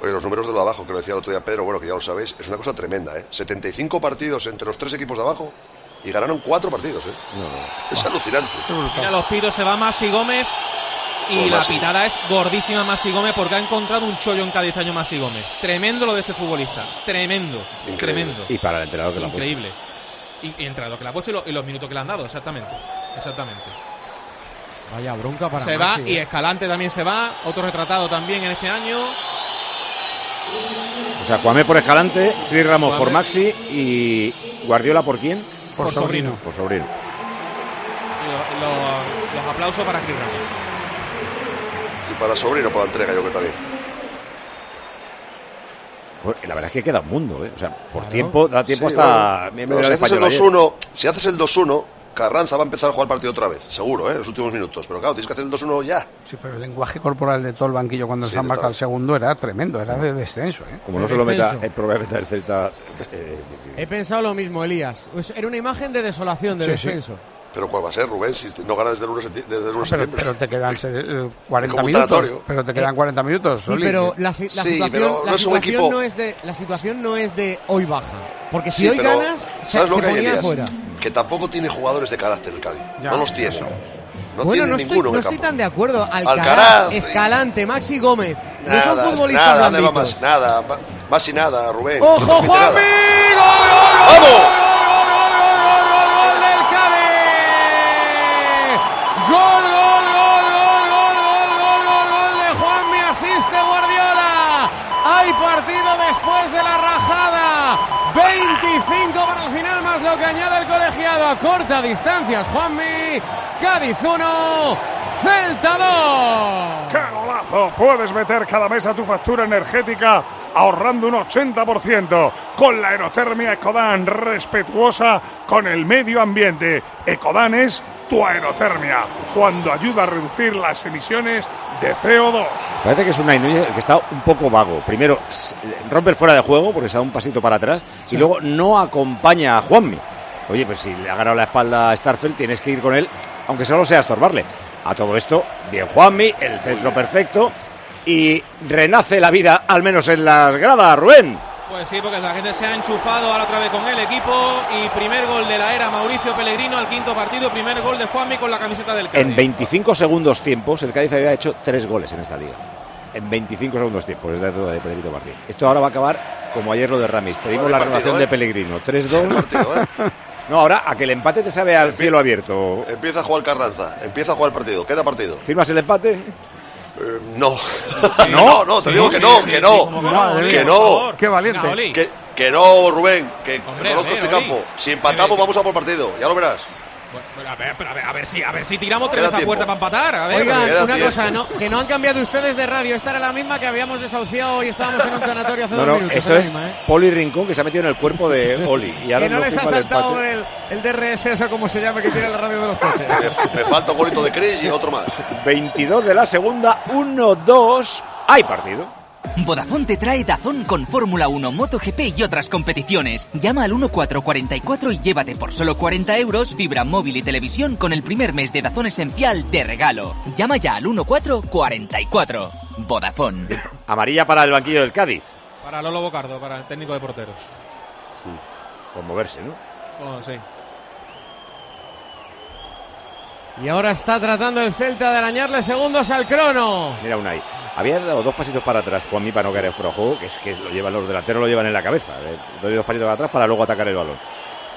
Oye, los números de lo de abajo, que lo decía el otro día Pedro, bueno, que ya lo sabéis, es una cosa tremenda, ¿eh? 75 partidos entre los tres equipos de abajo y ganaron cuatro partidos, ¿eh? Es alucinante. Mira los pitos, se va Masi Gómez. Y Pues la Masi. pitada es gordísima Masi Gómez porque ha encontrado un chollo en cada año Masi Gómez. Tremendo lo de este futbolista. Tremendo. Tremendo. Y para el entrenador que la ha puesto. Increíble. Y, entre lo que le ha puesto y, lo- y los minutos que le han dado, exactamente. Exactamente. Vaya bronca para se va y eh. Escalante también se va. Otro retratado también en este año. O sea, Cuame por Escalante, Cris Ramos por. Maxi y Guardiola por quién? Por Por Sobrino. Por Sobrino. Y lo- lo- los aplausos para Chris Ramos. Y para Sobrino por la entrega, yo creo que también. Bueno, la verdad es que queda un mundo, ¿eh? O sea, por Claro. tiempo, da tiempo Sí, hasta... bueno, me- si, el haces el español ayer. 2-1, si haces el 2-1, Carranza va a empezar a jugar el partido otra vez, seguro, ¿eh? En los últimos minutos. Pero claro, tienes que hacer el 2-1 ya. Sí, pero el lenguaje corporal de todo el banquillo cuando Sí, se han marcado el segundo era tremendo, era de descenso. ¿eh? Como no se lo meta, es probablemente el Celta... eh, He pensado lo mismo, Elías. Era una imagen de desolación, de Sí, sí. Pero ¿cuál va a ser, Rubén? Si no ganas desde el 1 de septi- desde el 1 de pero, septiembre. pero te quedan eh, 40 Como un minutos. Pero te quedan 40 minutos. Sí, pero la, si- la Sí, situación, pero la no es no de la situación no es de hoy baja, porque si Sí, hoy pero ganas se, ¿sabes lo se que hay, ponía Elías? fuera. Que tampoco tiene jugadores de carácter el Cádiz. Ya, no los tiene. eso. No bueno, no estoy, ninguno no estoy tan de acuerdo. Alcaraz, Alcaraz. Escalante, Maxi Gómez, no Nada, son futbolistas nada, ¿dónde va blanditos. más? Nada, más y nada, Rubén. ¡Ojo, No nada. Juanmi! ¡Vamos! 25 para el final, más lo que añade el colegiado a corta distancias. Juanmi, Cádiz 1, Celta 2. ¡Qué golazo! Puedes meter cada mes a tu factura energética ahorrando un 80% con la aerotermia Ecodan, respetuosa con el medio ambiente. Ecodan es tu aerotermia, cuando ayuda a reducir las emisiones de CO2. Parece que es una Núñez el que está un poco vago. Primero, rompe el fuera de juego porque se da un pasito para atrás y luego no acompaña a Juanmi. Oye, pues si le ha ganado la espalda a Starfelt, tienes que ir con él, aunque solo sea a estorbarle. A todo esto, bien Juanmi, el centro perfecto y renace la vida, al menos en las gradas, Rubén. Pues sí, porque la gente se ha enchufado ahora otra vez con el equipo. Y primer gol de la era Mauricio Pellegrino al quinto partido. Primer gol de Juanmi con la camiseta del Cádiz. En 25 segundos tiempos, el Cádiz había hecho tres goles en esta liga. En 25 segundos tiempos, es dato de Pedrito Martín. Esto ahora va a acabar como ayer lo de Ramis. Pedimos la renovación ¿eh? de Pellegrino. 3-2. partido, ¿eh? No, ahora a que el empate te sabe al cielo abierto. Empieza a jugar Carranza, empieza a jugar el partido, queda partido. ¿Firmas el empate? Eh, no. ¿No? no, no, te Sí, digo sí, que no, sí, que no, que no. Qué valiente. Que, que no, Rubén, que Hombre, conozco este campo. Si empatamos, vamos a por partido, ya lo verás. A, ver, pero a, ver, a ver si, a ver si tiramos tres a puerta para empatar. A ver, Oigan, una tiempo. cosa, no, que no han cambiado ustedes de radio. Esta era la misma que habíamos desahuciado y estábamos en un tanatorio hace No, dos no, minutos. esto es misma, ¿eh? Poli Rincón que se ha metido en el cuerpo de Oli. Y ahora Que no les ha saltado el, el DRS, eso como se llama, que tiene la radio de los coches. Me, me falta un golito de Cris y otro más. 22 de la segunda, 1-2. Hay partido. Vodafone te trae Dazón con Fórmula 1, MotoGP y otras competiciones. Llama al 1444 y llévate por solo 40 euros fibra móvil y televisión con el primer mes de Dazón Esencial de regalo. Llama ya al 1444. Vodafone. Amarilla para el banquillo del Cádiz. Para Lolo Bocardo, para el técnico de porteros. Por moverse, ¿no? Bueno, sí. Y ahora está tratando el Celta de arañarle segundos al crono. Mira Unai. Había dado dos pasitos para atrás Juanmi para no caer en fuera de juego, que es que lo llevan los delanteros, lo llevan en la cabeza. Eh, Doy dos pasitos para atrás para luego atacar el balón.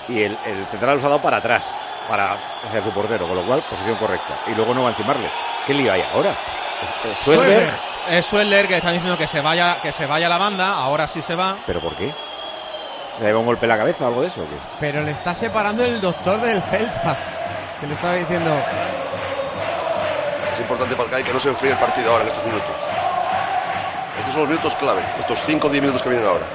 Y el, el central los ha dado para atrás, para hacia su portero, con lo cual posición correcta. Y luego no va a encimarle. ¿Qué lío hay ahora? Es- es Suerberg, Es Sueller que está diciendo que se vaya que se vaya a la banda, ahora sí se va. ¿Pero por qué? ¿Le lleva un golpe en la cabeza o algo de eso? o qué? Pero le está separando el doctor del Celta. Que le estaba diciendo. Es importante para el CAI que no se enfríe el partido ahora en estos minutos. Estos son los minutos clave, estos 5 o 10 minutos que vienen ahora.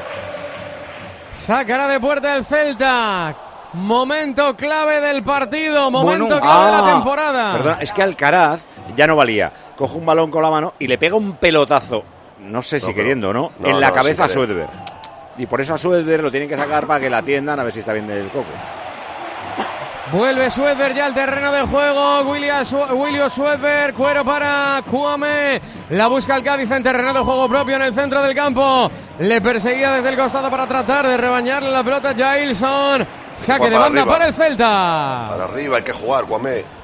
Sacará de puerta el Celta. Momento clave del partido. Momento Bueno, clave de la ah, temporada. Perdona, es que Alcaraz ya no valía. Coge un balón con la mano y le pega un pelotazo, no sé si pero- queriendo o no, no, en la no, cabeza a. Suedberg. Y por eso a Suedberg lo tienen que sacar para que la atiendan a ver si está bien del coco. Vuelve Suedberg ya al terreno de juego. William Suedberg, cuero para Cuame. La busca el Cádiz en terreno de juego propio en el centro del campo. Le perseguía desde el costado para tratar de rebañarle la pelota a Jailson. Saque de banda arriba. para el Celta. Para arriba hay que jugar, Guamé.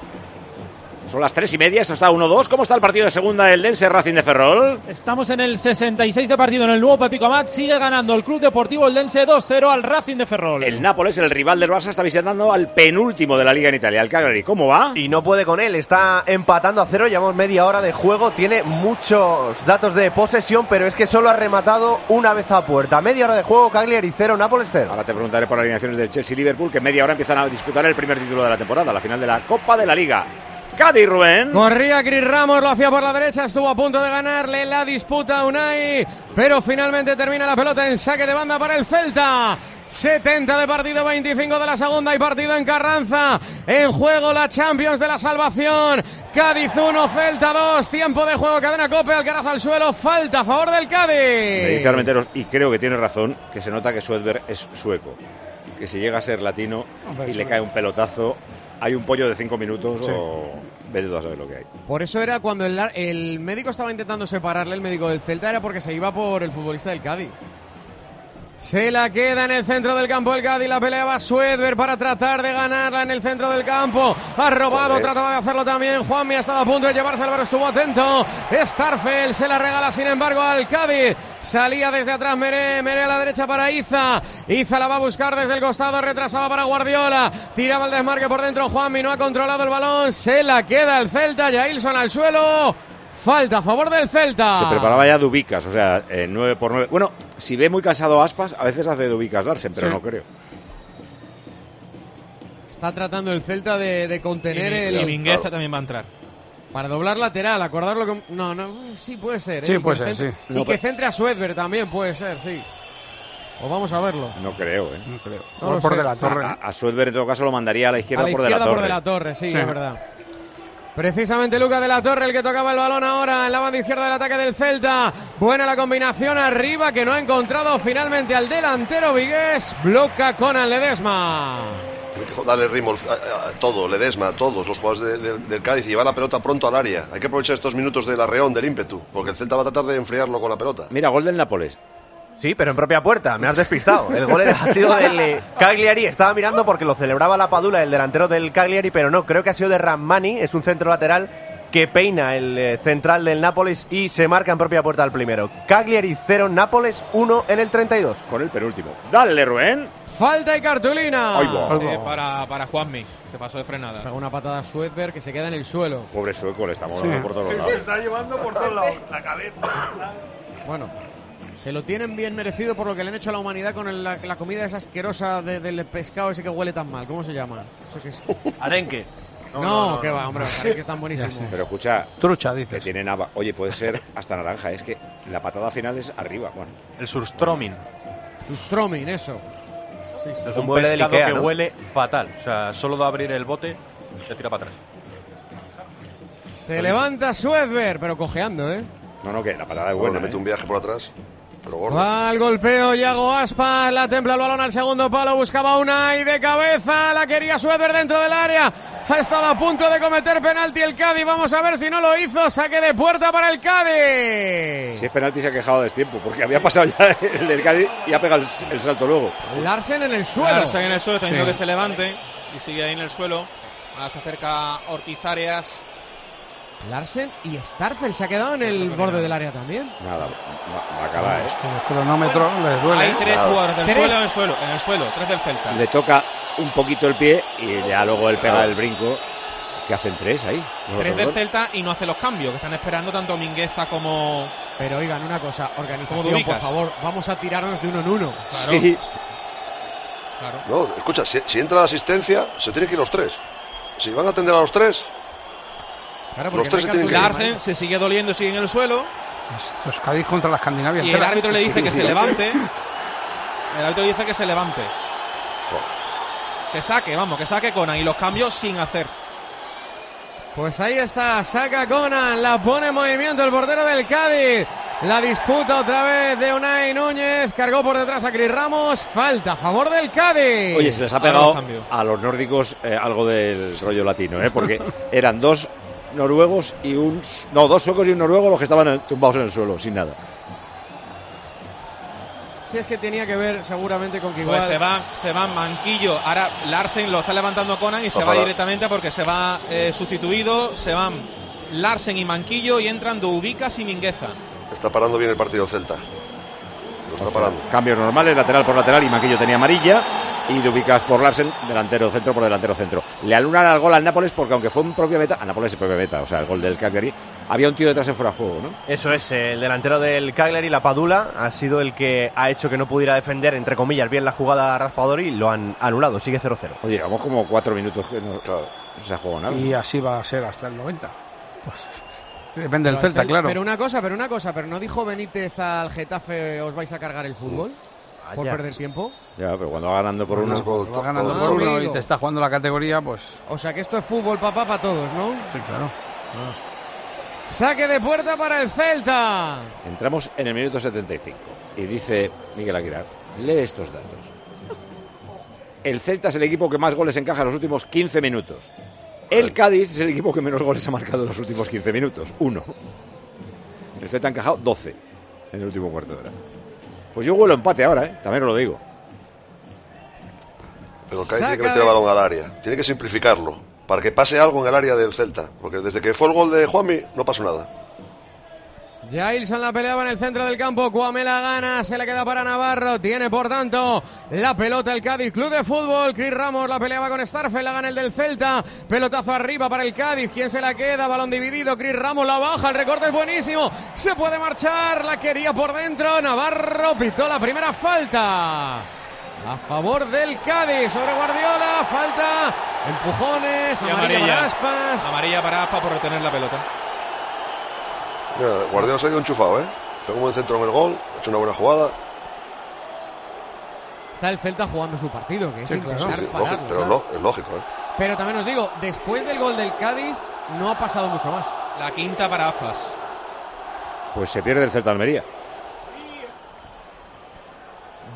Son las tres y media, esto está 1-2. ¿Cómo está el partido de segunda del Dense Racing de Ferrol? Estamos en el 66 de partido en el nuevo Pepico Amat. Sigue ganando el Club Deportivo Eldense 2-0 al Racing de Ferrol. El Nápoles, el rival del Barça, está visitando al penúltimo de la liga en Italia, el Cagliari. ¿Cómo va? Y no puede con él, está empatando a cero, llevamos media hora de juego, tiene muchos datos de posesión, pero es que solo ha rematado una vez a puerta. Media hora de juego, Cagliari cero, Nápoles cero. Ahora te preguntaré por las alineaciones del Chelsea y Liverpool, que media hora empiezan a disputar el primer título de la temporada, la final de la Copa de la Liga. Cádiz, Rubén. Corría Cris Ramos, lo hacía por la derecha, estuvo a punto de ganarle la disputa a Unai, pero finalmente termina la pelota en saque de banda para el Celta. 70 de partido, 25 de la segunda y partido en Carranza. En juego la Champions de la salvación. Cádiz 1, Celta 2. Tiempo de juego, cadena Cope, Alcaraz al suelo. Falta a favor del Me Cádiz. dice Armenteros, y creo que tiene razón, que se nota que Suedberg es sueco. Que si llega a ser latino Hombre, y le sueco. cae un pelotazo, hay un pollo de cinco minutos Sí. o vete tú a saber lo que hay. Por eso era cuando el, el médico estaba intentando separarle, el médico del Celta, era porque se iba por el futbolista del Cádiz. Se la queda en el centro del campo el Cádiz, la pelea va para tratar de ganarla en el centro del campo. Ha robado, Joder. trataba de hacerlo también. Juanmi ha estado a punto de llevarse, Álvaro estuvo atento. Starfel se la regala sin embargo al Cádiz. Salía desde atrás Meré, Meré a la derecha para Iza. Iza la va a buscar desde el costado, retrasaba para Guardiola. Tiraba el desmarque por dentro Juanmi, no ha controlado el balón. Se la queda el Celta, Jailson al suelo. Falta a favor del Celta. Se preparaba ya Dubicas, o sea, 9 por 9. Bueno, si ve muy cansado a Aspas, a veces hace Dubicas Larsen, pero Sí. no creo. Está tratando el Celta de, de contener Y, el. y Mingueza también va a entrar. Para doblar lateral, acordarlo con. No, no, sí puede ser. ¿eh? Sí, Y que puede ser, centre- sí. Y No, que pero- centre a Suedberg también puede ser, sí. O vamos a verlo. No creo, ¿eh? No creo. No Por- sé. de la torre. A, a Suedberg en todo caso lo mandaría a la izquierda, a la por, de la izquierda torre. por de la torre, sí, Sí. es verdad. Precisamente Lucas de la Torre el que tocaba el balón ahora en la banda izquierda del ataque del Celta. Buena la combinación arriba que no ha encontrado finalmente al delantero Vigués. Bloca Conan Ledesma. Tiene que darle ritmo a, a- a todo, Ledesma, a todos los jugadores de- de- del Cádiz y llevar la pelota pronto al área. Hay que aprovechar estos minutos del arreón, del ímpetu, porque el Celta va a tratar de enfriarlo con la pelota. Mira, gol del Nápoles. Sí, pero en propia puerta, me has despistado. El gol ha sido del eh, Cagliari. Estaba mirando porque lo celebraba la Padula, el delantero del Cagliari, pero no, creo que ha sido de Rammani, es un centro lateral que peina el eh, central del Nápoles y se marca en propia puerta al primero. Cagliari 0, Nápoles 1 en el 32. Con el penúltimo. Dale, Rubén. Falta y cartulina. Sí, para, para Juanmi. Se pasó de frenada. Una patada a que se queda en el suelo. Pobre sueco, le estamos Sí. dando por todos los lados. está llevando por todos lados. La cabeza. Bueno, se lo tienen bien merecido por lo que le han hecho a la humanidad con el- la, la comida esa asquerosa de- del pescado ese que huele tan mal. ¿Cómo se llama? Eso que es- Arenque. No, que va, hombre, parece que están buenísimos. Pero escucha, Trucha, que dices. tiene nava. Oye, puede ser hasta naranja. Es que la patada final es arriba. Bueno, El surstroming. Sustromin, eso. Sí, sí. Es un un pescado Ikea, que ¿no? huele fatal. O sea, solo de abrir el bote, te tira para atrás. Se levanta Suedberg, pero cojeando, ¿eh? no, no, que la patada es Bueno, buena. le mete ¿eh? un viaje por atrás, al golpeo, Yago Aspas, la templa el balón al segundo palo, buscaba una y de cabeza, la quería Suedberg dentro del área. Ha estado a punto de cometer penalti el Cádiz, vamos a ver si no lo hizo, saque de puerta para el Cádiz. Si es penalti se ha quejado de tiempo, porque había pasado ya el del Cádiz y ha pegado el, el salto luego. Larsen en el suelo. Larsen en el suelo, Sí. diciendo que se levante y sigue ahí en el suelo. Ahora se acerca Ortiz Arias. Larsen y Starfel se ha quedado en el borde del área también. Nada, va- Bacala, ¿eh? Es que el cronómetro les duele. Hay tres Nada. jugadores del Tres. suelo en el suelo, en el suelo, tres del Celta. Le toca un poquito el pie y ya luego él pega el brinco. Que hacen tres ahí. Tres del. Celta y no hace los cambios, que están esperando tanto Mingueza como, Pero oigan, una cosa, organización, por favor, vamos a tirarnos de uno en uno. Sí. No, escucha, si, si entra la asistencia, se tienen que ir los tres. Si van a atender a los tres, los tres se tienen que ir. Larsen se sigue doliendo, sigue en el suelo. Esto es Cádiz contra la Escandinavia. Y el árbitro le dice que se levante. El árbitro dice que se levante. Que saque, vamos, que saque Conan. Y los cambios sin hacer. Pues ahí está, saca Conan, la pone en movimiento el portero del Cádiz. La disputa otra vez de Unai Núñez, cargó por detrás a Cris Ramos, falta a favor del Cádiz. Oye, se les ha pegado a los nórdicos eh, algo del rollo latino, ¿eh? porque eran dos noruegos y un... No, dos suecos y un noruego los que estaban tumbados en el suelo, sin nada. Si es que tenía que ver seguramente con que igual... Pues se van, se van Manquillo. Ahora Larsen lo está levantando Conan y se va directamente porque se va eh, sustituido. Se van Larsen y Manquillo y entran Dubicas y Mingueza. Está parando bien el partido Celta. Lo está parando. Cambios normales, lateral por lateral y Maquillo tenía amarilla. Y Dubicas por Larsen, delantero centro por delantero centro. Le alunan al gol al Nápoles porque aunque fue un propio meta, a Nápoles es propio meta, o sea, el gol del Cagliari, había un tío detrás en fuera de juego, ¿no? Eso es, el delantero del Cagliari, la Padula, ha sido el que ha hecho que no pudiera defender, entre comillas, bien la jugada a Raspadori y lo han anulado, sigue 0-0. Oye, llevamos como cuatro minutos que no, no se ha jugado nada. Y así va a ser hasta el 90. Pues, depende del Celta, el Cel- claro. Pero una cosa, pero una cosa, pero no dijo Benítez al Getafe os vais a cargar el fútbol por perder tiempo. Ya, pero cuando va ganando por uno. Va ganando por uno y te está jugando la categoría, pues. O sea que esto es fútbol papá para todos, ¿no? Sí, claro. Saque de puerta para el Celta. Entramos en el minuto 75 y dice Miguel Aguilar, lee estos datos. El Celta es el equipo que más goles encaja en los últimos 15 minutos. El Cádiz es el equipo que menos goles ha marcado en los últimos 15 minutos, uno. El Celta ha encajado 12 en el último cuarto de hora. Pues yo huelo empate ahora, ¿eh? también os lo digo. Pero Cádiz tiene que meter el balón al área. Tiene que simplificarlo. Para que pase algo en el área del Celta. Porque desde que fue el gol de Juanmi, no pasó nada. Jailson la peleaba en el centro del campo. Cuame la gana. Se le queda para Navarro. Tiene por tanto la pelota el Cádiz. Club de fútbol. Chris Ramos la peleaba con Starfel. La gana el del Celta. Pelotazo arriba para el Cádiz. ¿Quién se la queda? Balón dividido. Chris Ramos la baja. El recorte es buenísimo. Se puede marchar. La quería por dentro. Navarro pitó la primera falta. A favor del Cádiz sobre Guardiola. Falta. Empujones. Y Amarilla, para Aspas. Amarilla para Aspas por retener la pelota. Mira, Guardiola se ha ido enchufado, ¿eh? Pegó un buen centro en el gol, ha hecho una buena jugada. Está el Celta jugando su partido, que es Sí, intentar claro. Sí, pararlo, lógico, pero claro. es lógico, ¿eh? Pero también os digo, después del gol del Cádiz no ha pasado mucho más. La quinta para Aspas. Pues se pierde el Celta Almería.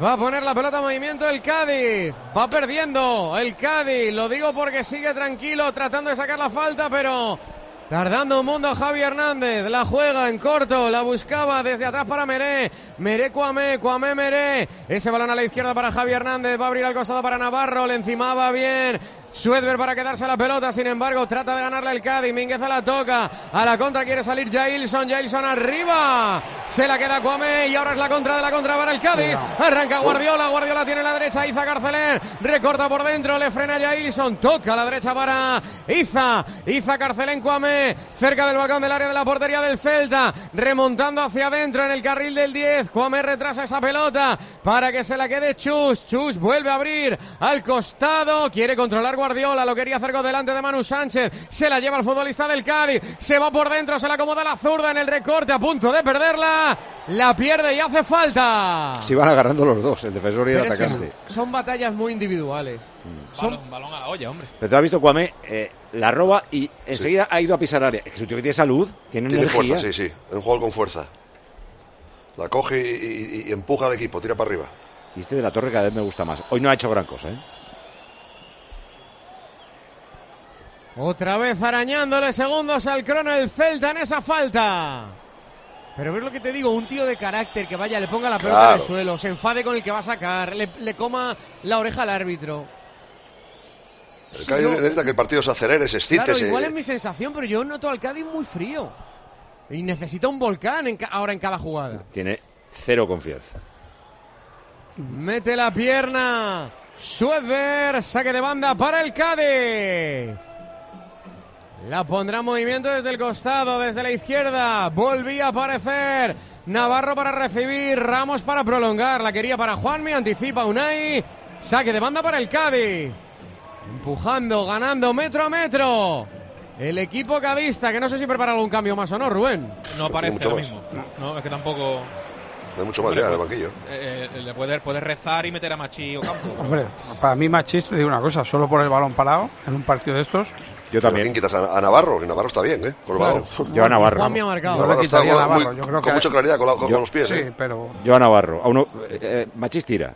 Va a poner la pelota en movimiento el Cádiz. Va perdiendo el Cádiz. Lo digo porque sigue tranquilo tratando de sacar la falta, pero tardando un mundo Javi Hernández. La juega en corto, la buscaba desde atrás para Meré. Meré Cuamé, Cuamé Meré. Ese balón a la izquierda para Javi Hernández. Va a abrir al costado para Navarro. Le encimaba bien. Suedber para quedarse la pelota, sin embargo, trata de ganarle el Cádiz. Mingueza la toca. A la contra quiere salir Jailson. Jailson arriba. Se la queda Cuamé y ahora es la contra de la contra para el Cádiz. Arranca Guardiola. Guardiola tiene la derecha. Iza Carcelén recorta por dentro. Le frena Jailson. Toca a la derecha para Iza. Iza Carcelén Cuamé. Cerca del balcón del área de la portería del Celta. Remontando hacia adentro en el carril del 10. Cuamé retrasa esa pelota para que se la quede Chus. Chus vuelve a abrir al costado. Quiere controlar Guardiola. Lo quería hacer con delante de Manu Sánchez. Se la lleva el futbolista del Cádiz. Se va por dentro. Se la acomoda la zurda en el recorte. A punto de perderla. La pierde y hace falta. Se iban agarrando los dos, el defensor y el Pero atacante. son batallas muy individuales. Balón, balón a la olla, hombre. Pero tú has visto Cuame, eh, la roba y enseguida ha ido a pisar área. Es un tío que tiene salud, tiene, Tiene energía. fuerza, sí, sí. Es un jugador con fuerza. La coge y, y- y empuja al equipo, tira para arriba. Y este de la torre cada vez me gusta más. Hoy no ha hecho gran cosa, ¿eh? Otra vez arañándole segundos al crono el Celta en esa falta. Pero ves lo que te digo, un tío de carácter que vaya, le ponga la pelota en el suelo, se enfade con el que va a sacar, le, le coma la oreja al árbitro. El Cádiz no. necesita que el partido se acelere, se excite. Claro, se- igual es mi sensación, pero yo noto al Cádiz muy frío. Y necesita un volcán en ahora en cada jugada. Tiene cero confianza. Mete la pierna. Suedber, saque de banda para el Cádiz. La pondrá en movimiento desde el costado, desde la izquierda. Volvía a aparecer Navarro para recibir, Ramos para prolongar. La quería para Juanmi, anticipa Unai. Saque de banda para el Cádiz. Empujando, ganando metro a metro. El equipo cadista, que no sé si prepara algún cambio más o no, Rubén. No parece mucho lo más. mismo. No, es que tampoco. No hay mucho más ya en el banquillo. eh, eh, le puedes, puedes rezar y meter a Machi o Campo. Hombre, para mí Machis, te digo una cosa, solo por el balón parado en un partido de estos. Yo ¿Quién quitas a, a Navarro? Que Navarro está bien, ¿eh? Claro. Yo a Navarro. Juanmi ha marcado. Navarro le está con, a Navarro, muy- yo creo con mucha claridad con, la- con Yo- los pies, sí, ¿eh? pero Yo a Navarro. A uno, eh, eh, Machís tira.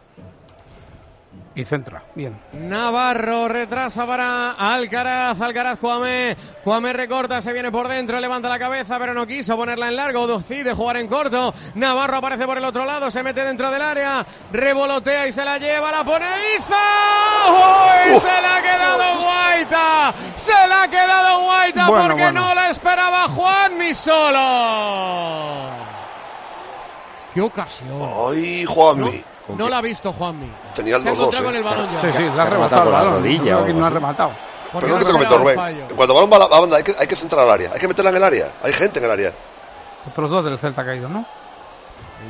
Y centra, bien. Navarro retrasa para Alcaraz, Alcaraz Juame, Juame recorta, se viene por dentro, levanta la cabeza, pero no quiso ponerla en largo, decide jugar en corto, Navarro aparece por el otro lado, se mete dentro del área, revolotea y se la lleva, la pone Iza, ¡Uy! se la ha quedado Guaita, se la ha quedado Guaita Bueno, porque bueno. no la esperaba Juanmi solo. ¡Qué ocasión! ¡Ay, Juanmi! No la ha visto Juanmi. Tenía el Se ha 2-2, encontrado ¿eh? con el balón ya. Sí, sí, le ha rematado el con la balón. rodilla no ha rematado. Porque Pero no lo que comentó Rubén. Cuando el balón va a la banda hay que, hay que centrar al área. Hay que meterla en el área. Hay gente en el área. Otros dos del Celta caído, ¿no?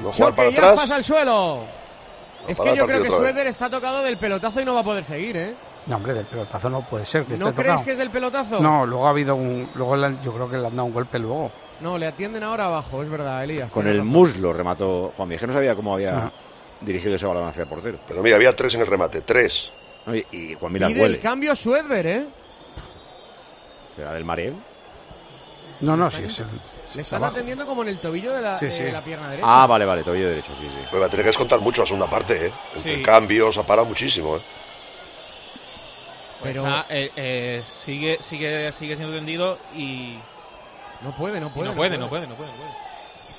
No jugar para atrás. pasa al suelo. Es parar que yo el creo que. Sueder está tocado del pelotazo y no va a poder seguir, ¿eh? No, hombre, del pelotazo no puede ser. Que ¿No esté crees tocado. que es del pelotazo? No, luego ha habido un. Luego le han- yo creo que le han dado un golpe luego. No, le atienden ahora abajo, es verdad, Elías. Con el razón. muslo remató Juan Miguel. No sabía cómo había. Dirigido ese balón hacia el portero. Pero mira, había tres en el remate. Tres. No, Y, y Juan Miguel Pide el huele. cambio Suedber, ¿eh? ¿Será del mareo? No, no, ¿Está sí, el- Le es están abajo. atendiendo como en el tobillo de la, Sí, de sí. la pierna derecha. Ah, vale, vale, tobillo derecho, sí, sí. Pero va a tener que descontar mucho la segunda parte, ¿eh? Entre Sí. cambios, ha parado muchísimo, ¿eh? Pero Está, eh, eh, sigue, sigue, sigue siendo tendido y, no puede, no y puede. no, puede, no puede, no puede, no puede.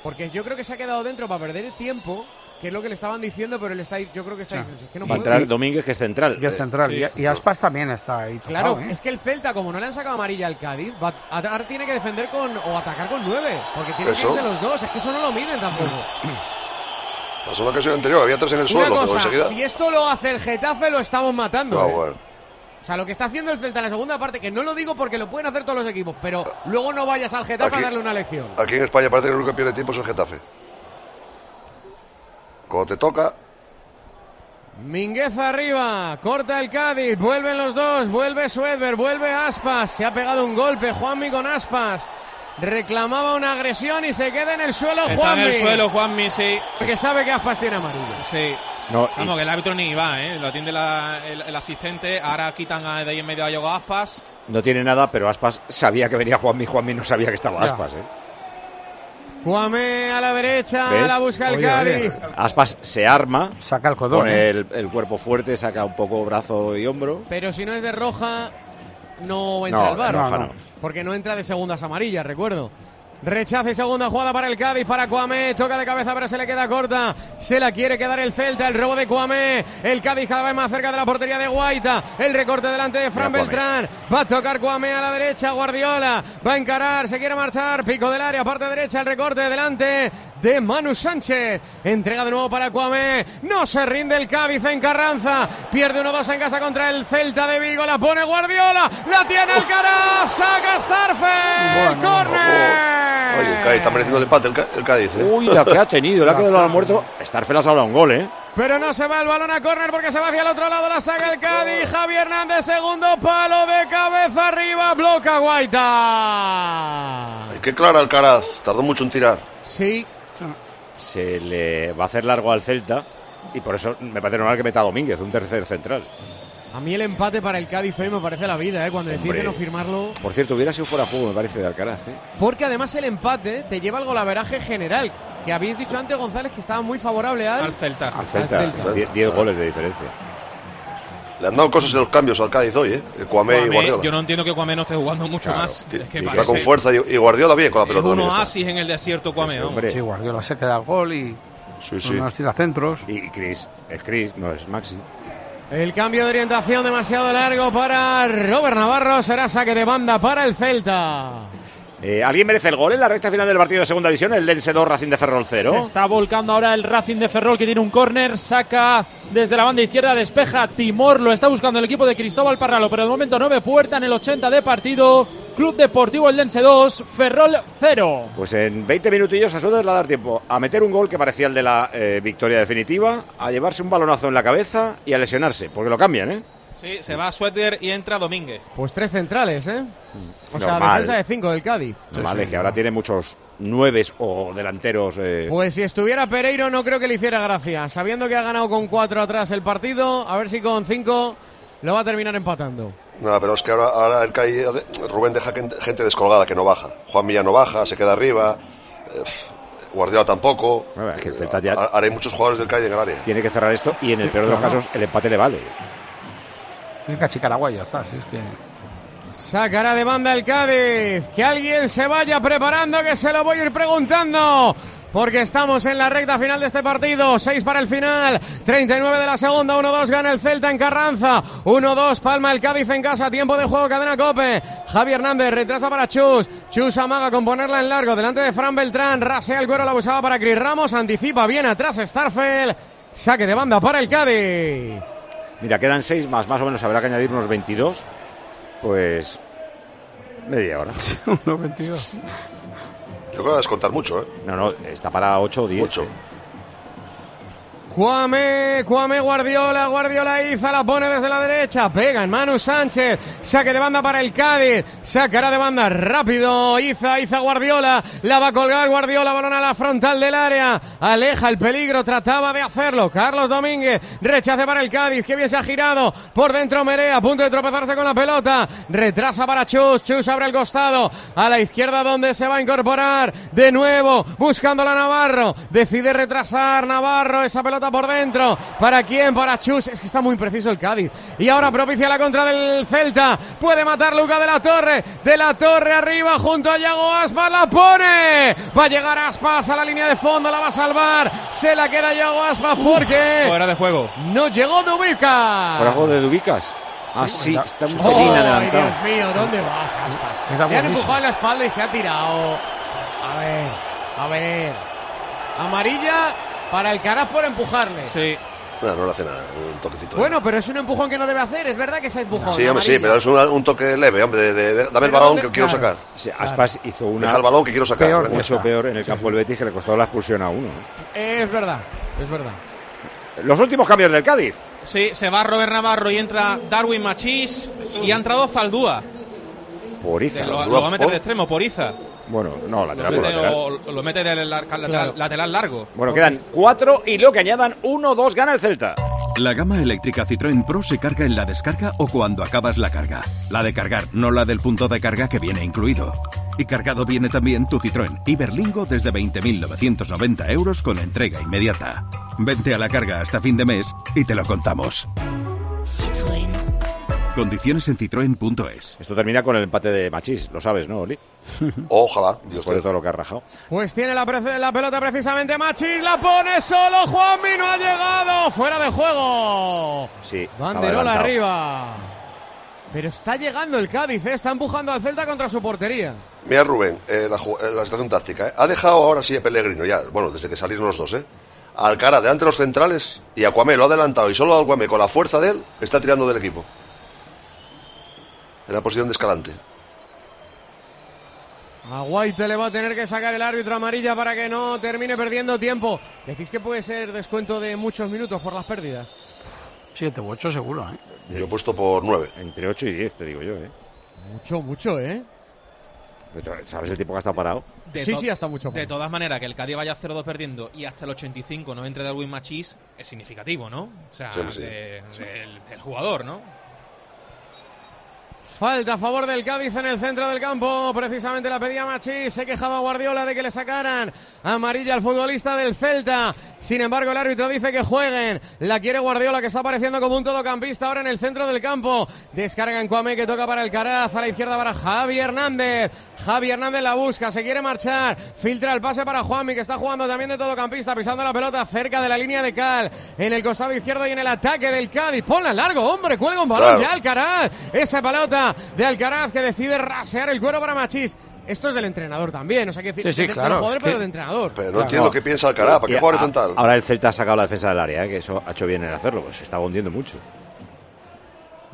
Porque yo creo que se ha quedado dentro para perder tiempo, que es lo que le estaban diciendo, pero él está, yo creo que está Sí. diciendo, es que no Va a entrar Domínguez, que es central. Y el central. sí, y, y Aspas también está ahí. tocado, Claro, ¿eh? es que el Celta, como no le han sacado amarilla al Cádiz, va, ahora tiene que defender con o atacar con nueve, porque tienen que irse los dos, es que eso no lo miden tampoco. Pasó la ocasión anterior, había tres en el Una suelo, cosa, enseguida. si esto lo hace el Getafe, lo estamos matando. Ah, ¿eh? bueno. O sea, lo que está haciendo el Celta en la segunda parte, que no lo digo porque lo pueden hacer todos los equipos, pero luego no vayas al Getafe Aquí- a darle una lección. Aquí en España parece que el único que pierde tiempo es el Getafe. Cuando te toca, Mingueza arriba, corta el Cádiz, vuelven los dos, vuelve Suedber, vuelve Aspas, se ha pegado un golpe Juanmi con Aspas, reclamaba una agresión y se queda en el suelo Está en Juanmi. el suelo Juanmi, sí. Porque sabe que Aspas tiene amarillo. Sí. No, y- Vamos, que el árbitro ni va, ¿eh? Lo atiende la- el, el asistente. Ahora quitan a, de ahí en medio a Yogo Aspas. no tiene nada, pero Aspas sabía que venía Juanmi. Juanmi no sabía que estaba Ya. Aspas, ¿eh? Juame a la derecha, ¿Ves? la busca el Oye, Cádiz. oye. Aspas se arma, Saca el codón. pone ¿eh? el, el cuerpo fuerte, saca un poco brazo y hombro. Pero si no es de roja, no entra No, al bar. no. Porque no entra de segundas amarillas, recuerdo. Rechaza y segunda jugada para el Cádiz, para Cuamé. Toca de cabeza, pero se le queda corta. Se la quiere quedar el Celta. El robo de Cuamé. El Cádiz cada vez más cerca de la portería de Guaita. El recorte delante de Fran Mira. Beltrán. Va a tocar Cuamé a la derecha. Guardiola va a encarar. Se quiere marchar. Pico del área, parte derecha. El recorte delante de Manu Sánchez. Entrega de nuevo para Cuamé. No se rinde el Cádiz en Carranza. Pierde 1-2 en casa contra el Celta de Vigo. La pone Guardiola. La tiene Alcaraz. Saca Starfe. El córner. Oye, el Cádiz está mereciendo el empate, el, Cádiz, ¿eh? Uy, la que ha tenido, la que ha muerto. Starfel ha salvado un gol, ¿eh? Pero no se va el balón a córner porque se va hacia el otro lado. La saca el Cádiz. Javi Hernández, segundo palo de cabeza arriba. Bloca Guaita. Ay, qué clara Alcaraz, tardó mucho en tirar. Sí. Se le va a hacer largo al Celta y por eso me parece normal que meta a Domínguez, un tercer central. A mí el empate para el Cádiz hoy me parece la vida, ¿eh? Cuando decide no firmarlo. Por cierto, hubiera sido fuera de juego, me parece, de Alcaraz, ¿eh? Porque además el empate te lleva al golaveraje general. Que habéis dicho antes, González, que estaba muy favorable al. Al Celta. Al Celta, Celta. 10 10 goles de diferencia. Le han dado cosas en los cambios al Cádiz hoy, ¿eh? Cuamé y Guardiola. yo no entiendo que Cuamé no esté jugando mucho Claro, más. Es que está parece- con fuerza y, y Guardiola bien con la Es pelota un está. oasis en el desierto Cuamé. Sí, hombre. Sí, Guardiola se queda al gol y Sí, sí. no nos tira centros. Y Chris, es Chris, no es Maxi. El cambio de orientación demasiado largo para Robert Navarro. Será saque de banda para el Celta. Eh, ¿Alguien merece el gol en la recta final del partido de segunda división? El Dense 2, Racing de Ferrol 0. Se está volcando ahora el Racing de Ferrol que tiene un córner, saca desde la banda izquierda, despeja Timor, lo está buscando el equipo de Cristóbal Parralo, pero de momento no ve puerta en el 80 de partido. Club Deportivo El Dense 2, Ferrol 0. Pues en 20 minutillos a Suárez le va a dar tiempo a meter un gol que parecía el de la eh, victoria definitiva, a llevarse un balonazo en la cabeza y a lesionarse, porque lo cambian, ¿eh? Sí, se va Suéter y entra Domínguez. Pues tres centrales, ¿eh? O sea, Normal. defensa de cinco del Cádiz. vale, que ahora tiene muchos nueves o delanteros. eh, Pues si estuviera Pereiro no creo que le hiciera gracia. Sabiendo que ha ganado con cuatro atrás el partido, a ver si con cinco lo va a terminar empatando. No, pero es que ahora, ahora el CAI, Rubén deja gente descolgada que no baja. Juan Villa no baja, se queda arriba. eh, Guardiola tampoco. es que el Celta ya- Ha- Ahora hay muchos jugadores del CAI en el área. tiene que cerrar esto y en el peor de los casos el empate le vale. Tiene y ya está. Es que... Sacará de banda el Cádiz. Que alguien se vaya preparando, que se lo voy a ir preguntando. Porque estamos en la recta final de este partido. 6 para el final. 39 de la segunda. 1-2 gana el Celta en Carranza. 1-2 palma el Cádiz en casa. Tiempo de juego, cadena Cope. Javi Hernández retrasa para Chus. Chus amaga con ponerla en largo. Delante de Fran Beltrán. Rasea el cuero, la buscaba para Cris Ramos. Anticipa bien atrás Starfel. Saque de banda para el Cádiz. Mira, quedan seis más, más o menos habrá que añadir unos 22. Pues. media hora. unos 22. Yo creo que descontar mucho, ¿eh? No, no, está para 8 o 10. Cuame, Cuame Guardiola, Guardiola Iza la pone desde la derecha, pega en Manu Sánchez, saque de banda para el Cádiz, sacará de banda rápido, Iza, Iza Guardiola, la va a colgar Guardiola, balón a la frontal del área, aleja el peligro, trataba de hacerlo, Carlos Domínguez, rechace para el Cádiz, que bien se ha girado, por dentro Merea, a punto de tropezarse con la pelota, retrasa para Chus, Chus abre el costado, a la izquierda donde se va a incorporar, de nuevo, buscando la Navarro, decide retrasar Navarro, esa pelota por dentro. ¿Para quién? Para Chus. Es que está muy preciso el Cádiz. Y ahora propicia la contra del Celta. Puede matar Luca de la Torre. De la Torre arriba junto a Yago Aspas. La pone. Va a llegar Aspas a la línea de fondo. La va a salvar. Se la queda Yago Aspas porque. Fuera de juego. No llegó Dubica. ¿Fuera juego de Dubicas? Ah, sí, está un ¡Oh, Dios mío! ¿Dónde vas, Aspas? Le han empujado en la espalda y se ha tirado. A ver, a ver. Amarilla para el Caraz por empujarle. Sí. No, no le hace nada, un toquecito. Bueno, pero es un empujón que no debe hacer. Es verdad que es empujón. sí, hombre, sí, pero es una- un toque leve, hombre. de- de- de- dame el balón ¿dónde- que quiero sacar. Sí, Aspas hizo una. Deja el balón que quiero sacar. Peor, mucho peor en el campo del Betis que le costó la expulsión a uno. ¿eh? Es verdad, es verdad. Los últimos cambios del Cádiz. Sí, se va Robert Navarro y entra Darwin Machís y ha entrado Zaldúa. Por De- Iza. Lo, lo va a meter de extremo, por Iza. Bueno, no, lateral por lateral. o- lo mete del lar- lateral, Claro. lateral largo. Bueno, quedan cuatro y lo que añadan uno, dos, gana el Celta. La gama eléctrica Citroën Pro se carga en la descarga o cuando acabas la carga. La de cargar, no la del punto de carga que viene incluido. Y cargado viene también tu Citroën Iberlingo desde 20.990 euros con entrega inmediata. Vente a la carga hasta fin de mes y te lo contamos. Condiciones en citroen.es. Esto termina con el empate de Machís, lo sabes, ¿no, Oli? Ojalá, Dios Después de todo lo que ha rajado. Pues tiene la, pelota precisamente Machis, la pone solo, Juanmi no ha llegado, fuera de juego. Sí. Banderola adelantado. arriba. Pero está llegando el Cádiz, ¿eh? está empujando al Celta contra su portería. Mira, Rubén, eh, la, eh, la situación táctica. ¿eh? Ha dejado ahora sí a Pellegrino, ya, bueno, desde que salieron los dos, ¿eh? Alcara delante de los centrales y a Cuamé lo ha adelantado y solo a Cuamé con la fuerza de él está tirando del equipo. En la posición de escalante. A White le va a tener que sacar el árbitro amarilla para que no termine perdiendo tiempo. Decís que puede ser descuento de muchos minutos por las pérdidas. Siete u ocho seguro, ¿eh? Yo he puesto por nueve. Entre 8 y 10, te digo yo, ¿eh? Mucho, mucho, ¿eh? Pero, ¿Sabes el tiempo que ha estado parado? De Sí, sí, hasta mucho De todas maneras, que el Cádiz vaya 0-2 perdiendo y hasta el 85 no entre Darwin Machís es significativo, ¿no? O sea, Sí, sí. de- del, del jugador, ¿no? Falta a favor del Cádiz en el centro del campo. Precisamente la pedía Machís. Se quejaba Guardiola de que le sacaran amarilla al futbolista del Celta. Sin embargo, el árbitro dice que jueguen. La quiere Guardiola, que está apareciendo como un todocampista ahora en el centro del campo. Descarga en Cuame, que toca para el Caraz. A la izquierda para Javi Hernández. Javi Hernández la busca, se quiere marchar. Filtra el pase para Juanmi, que está jugando también de todocampista, pisando la pelota cerca de la línea de Cal. En el costado izquierdo y en el ataque del Cádiz. Ponla largo, hombre, cuelga un balón Claro. ya Alcaraz. Esa pelota de Alcaraz que decide rasear el cuero para Machís. esto es del entrenador también. O sea, que decir, Sí, sí, de, de claro, es que- pero de entrenador. Pero no entiendo qué piensa Alcaraz, ¿para qué a- horizontal? Ahora el Celta ha sacado la defensa del área, ¿eh? que eso ha hecho bien en hacerlo, pues se está hundiendo mucho.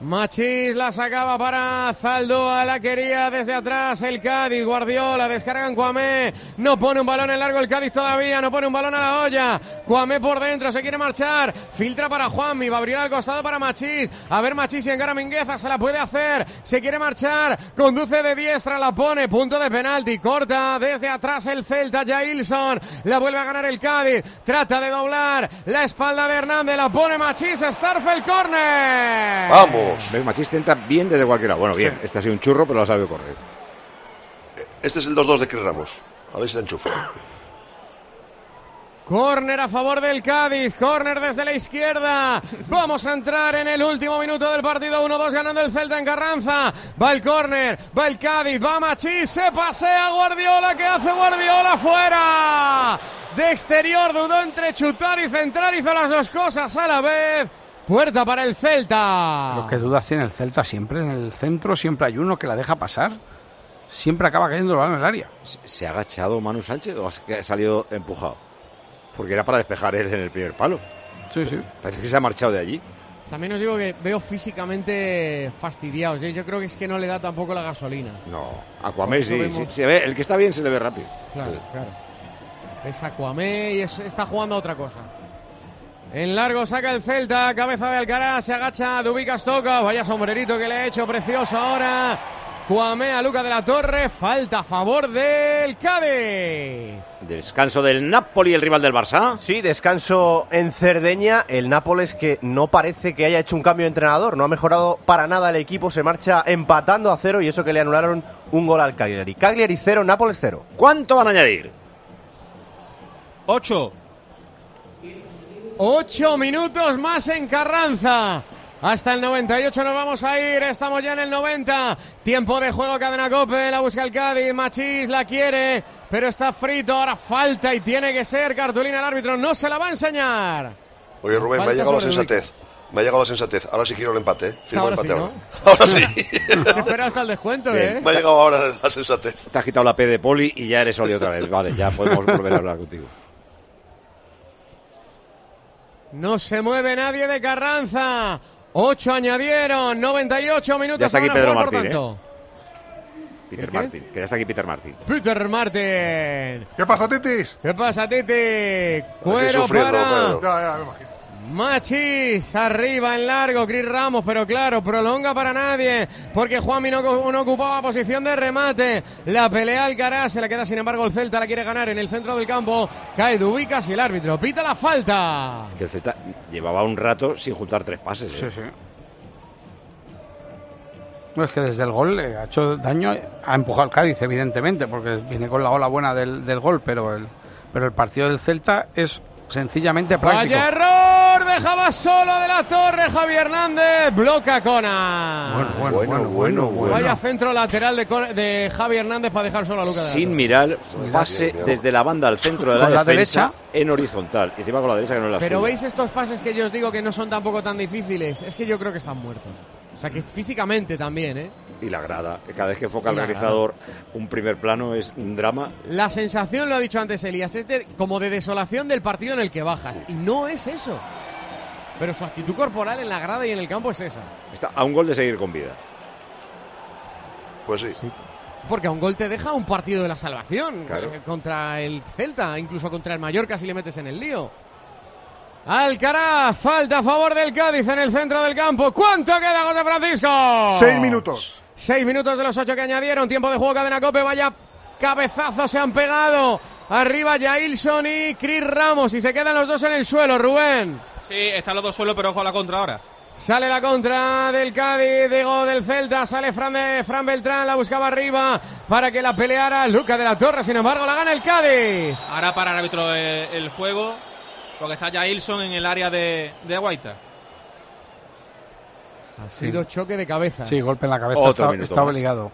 Machís la sacaba para Zaldúa, la quería desde atrás el Cádiz, Guardiola, descarga en Cuamé, no pone un balón en largo el Cádiz todavía, no pone un balón a la olla, Cuamé por dentro, se quiere marchar, filtra para Juanmi, va a abrir al costado para Machís, a ver Machís si encara Mingueza, se la puede hacer, se quiere marchar, conduce de diestra, la pone, punto de penalti, corta desde atrás el Celta, Jailson, la vuelve a ganar el Cádiz, trata de doblar la espalda de Hernández, la pone Machís, Starfel corner. ¡Vamos! ¿Ves? Machiste entra bien desde cualquier lado. Bueno, bien, este ha sido un churro, pero lo ha sabido correr. Este es el 2-2 de Cris Ramos. A ver si la enchufa. Córner a favor del Cádiz, córner desde la izquierda. Vamos a entrar en el último minuto del partido. 1-2 ganando el Celta en Carranza. Va el córner, va el Cádiz, va Machís, se pasea Guardiola. ¿Qué hace Guardiola? ¡Fuera! De exterior dudó entre chutar y centrar, hizo las dos cosas a la vez. Puerta para el Celta. Lo que dudas tiene el Celta siempre. En el centro siempre hay uno que la deja pasar. Siempre acaba cayendo el balón en el área. ¿Se- ¿Se ha agachado Manu Sánchez o ha salido empujado? Porque era para despejar él en el primer palo. Sí, sí. Parece que se ha marchado de allí. También os digo que veo físicamente fastidiados. ¿eh? Yo creo que es que no le da tampoco la gasolina. No, Aquamé sí, eso sí, vemos- se ve, el que está bien se le ve rápido. Claro, claro. Es Aquamé y es- está jugando a otra cosa. En largo saca el Celta, cabeza de Alcaraz, se agacha Dubicas toca, vaya sombrerito que le ha hecho, precioso ahora. Cuamé a Luca de la Torre, falta a favor del Cádiz. Descanso del Napoli, el rival del Barça. Sí, descanso en Cerdeña. El Nápoles que no parece que haya hecho un cambio de entrenador. No ha mejorado para nada el equipo. Se marcha empatando a cero y eso que le anularon un gol al Cagliari. Cagliari cero, Nápoles cero. ¿Cuánto van a añadir? Ocho. Ocho minutos más en Carranza. Hasta el 98 nos vamos a ir. Estamos ya en el 90. Tiempo de juego, cadena cope. La busca el Cádiz. Machís la quiere, pero está frito. Ahora falta y tiene que ser. Cartulina el árbitro. No se la va a enseñar. Oye, Rubén, me ha llegado la sensatez. Me ha llegado la sensatez. Ahora sí quiero el empate. ¿eh? Firmo Ahora el sí, ¿no? ahora. Ahora sí. Se espera hasta el descuento, Bien. ¿eh? Me ha llegado ahora la sensatez. Te has quitado la P de Poli y ya eres Oli otra vez. Vale, ya podemos volver a hablar contigo. No se mueve nadie de Carranza. Ocho añadieron. 98 minutos. Ya está aquí Pedro jugar, por Martín, ¿eh? tanto. Peter qué? Martin, que ya está aquí Peter Martin. Peter Martin. ¿Qué pasa, Titis? ¿Qué pasa, Titi? Cuero para. Ya, ya, me imagino. Machis, arriba en largo, Chris Ramos, pero claro, prolonga para nadie, porque Juanmi no, no ocupaba posición de remate. La pelea Alcaraz, se la queda sin embargo el Celta, la quiere ganar en el centro del campo. Cae Dubicas y el árbitro pita la falta. Que el Celta llevaba un rato sin juntar tres pases. ¿eh? Sí, sí. No, es que desde el gol le ha hecho daño, ha empujado al Cádiz, evidentemente, porque viene con la ola buena del, del gol, pero el, pero el partido del Celta es sencillamente práctico. Vaya error, dejaba solo de la torre Javier Hernández, bloca Cona. Bueno, bueno, bueno, bueno, bueno. Vaya centro lateral de, Con- de Javi Hernández para dejar solo a Luca de la Sin Torre. mirar, pase desde la banda al centro de la, Con la defensa derecha. en horizontal. Y encima con la derecha que no es la Pero suya. veis estos pases que yo os digo que no son tampoco tan difíciles. Es que yo creo que están muertos. O sea que físicamente también, ¿eh? Y la grada. Cada vez que enfoca el realizador un primer plano es un drama. La sensación, lo ha dicho antes Elías, es de, como de desolación del partido en el que bajas. Y no es eso. Pero su actitud corporal en la grada y en el campo es esa. Está a un gol de seguir con vida. Pues sí. Porque a un gol te deja un partido de la salvación Claro. eh, contra el Celta, incluso contra el Mallorca si le metes en el lío. Alcaraz, falta a favor del Cádiz en el centro del campo. ¿Cuánto queda, José Francisco? Seis minutos. Seis minutos de los ocho que añadieron. Tiempo de juego, cadena cope. Vaya cabezazos se han pegado. Arriba Jailson y Chris Ramos. Y se quedan los dos en el suelo, Rubén. Sí, están los dos suelos, pero ojo a la contra ahora. Sale la contra del Cádiz, digo del Celta, sale Fran, de, Fran Beltrán, la buscaba arriba para que la peleara Luca de la Torre, sin embargo la gana el Cádiz. Ahora para el árbitro el, el juego, porque está ya Ilson en el área de, de Guaita. Ha sido choque de cabeza. Sí, golpe en la cabeza, Otro está, obligado.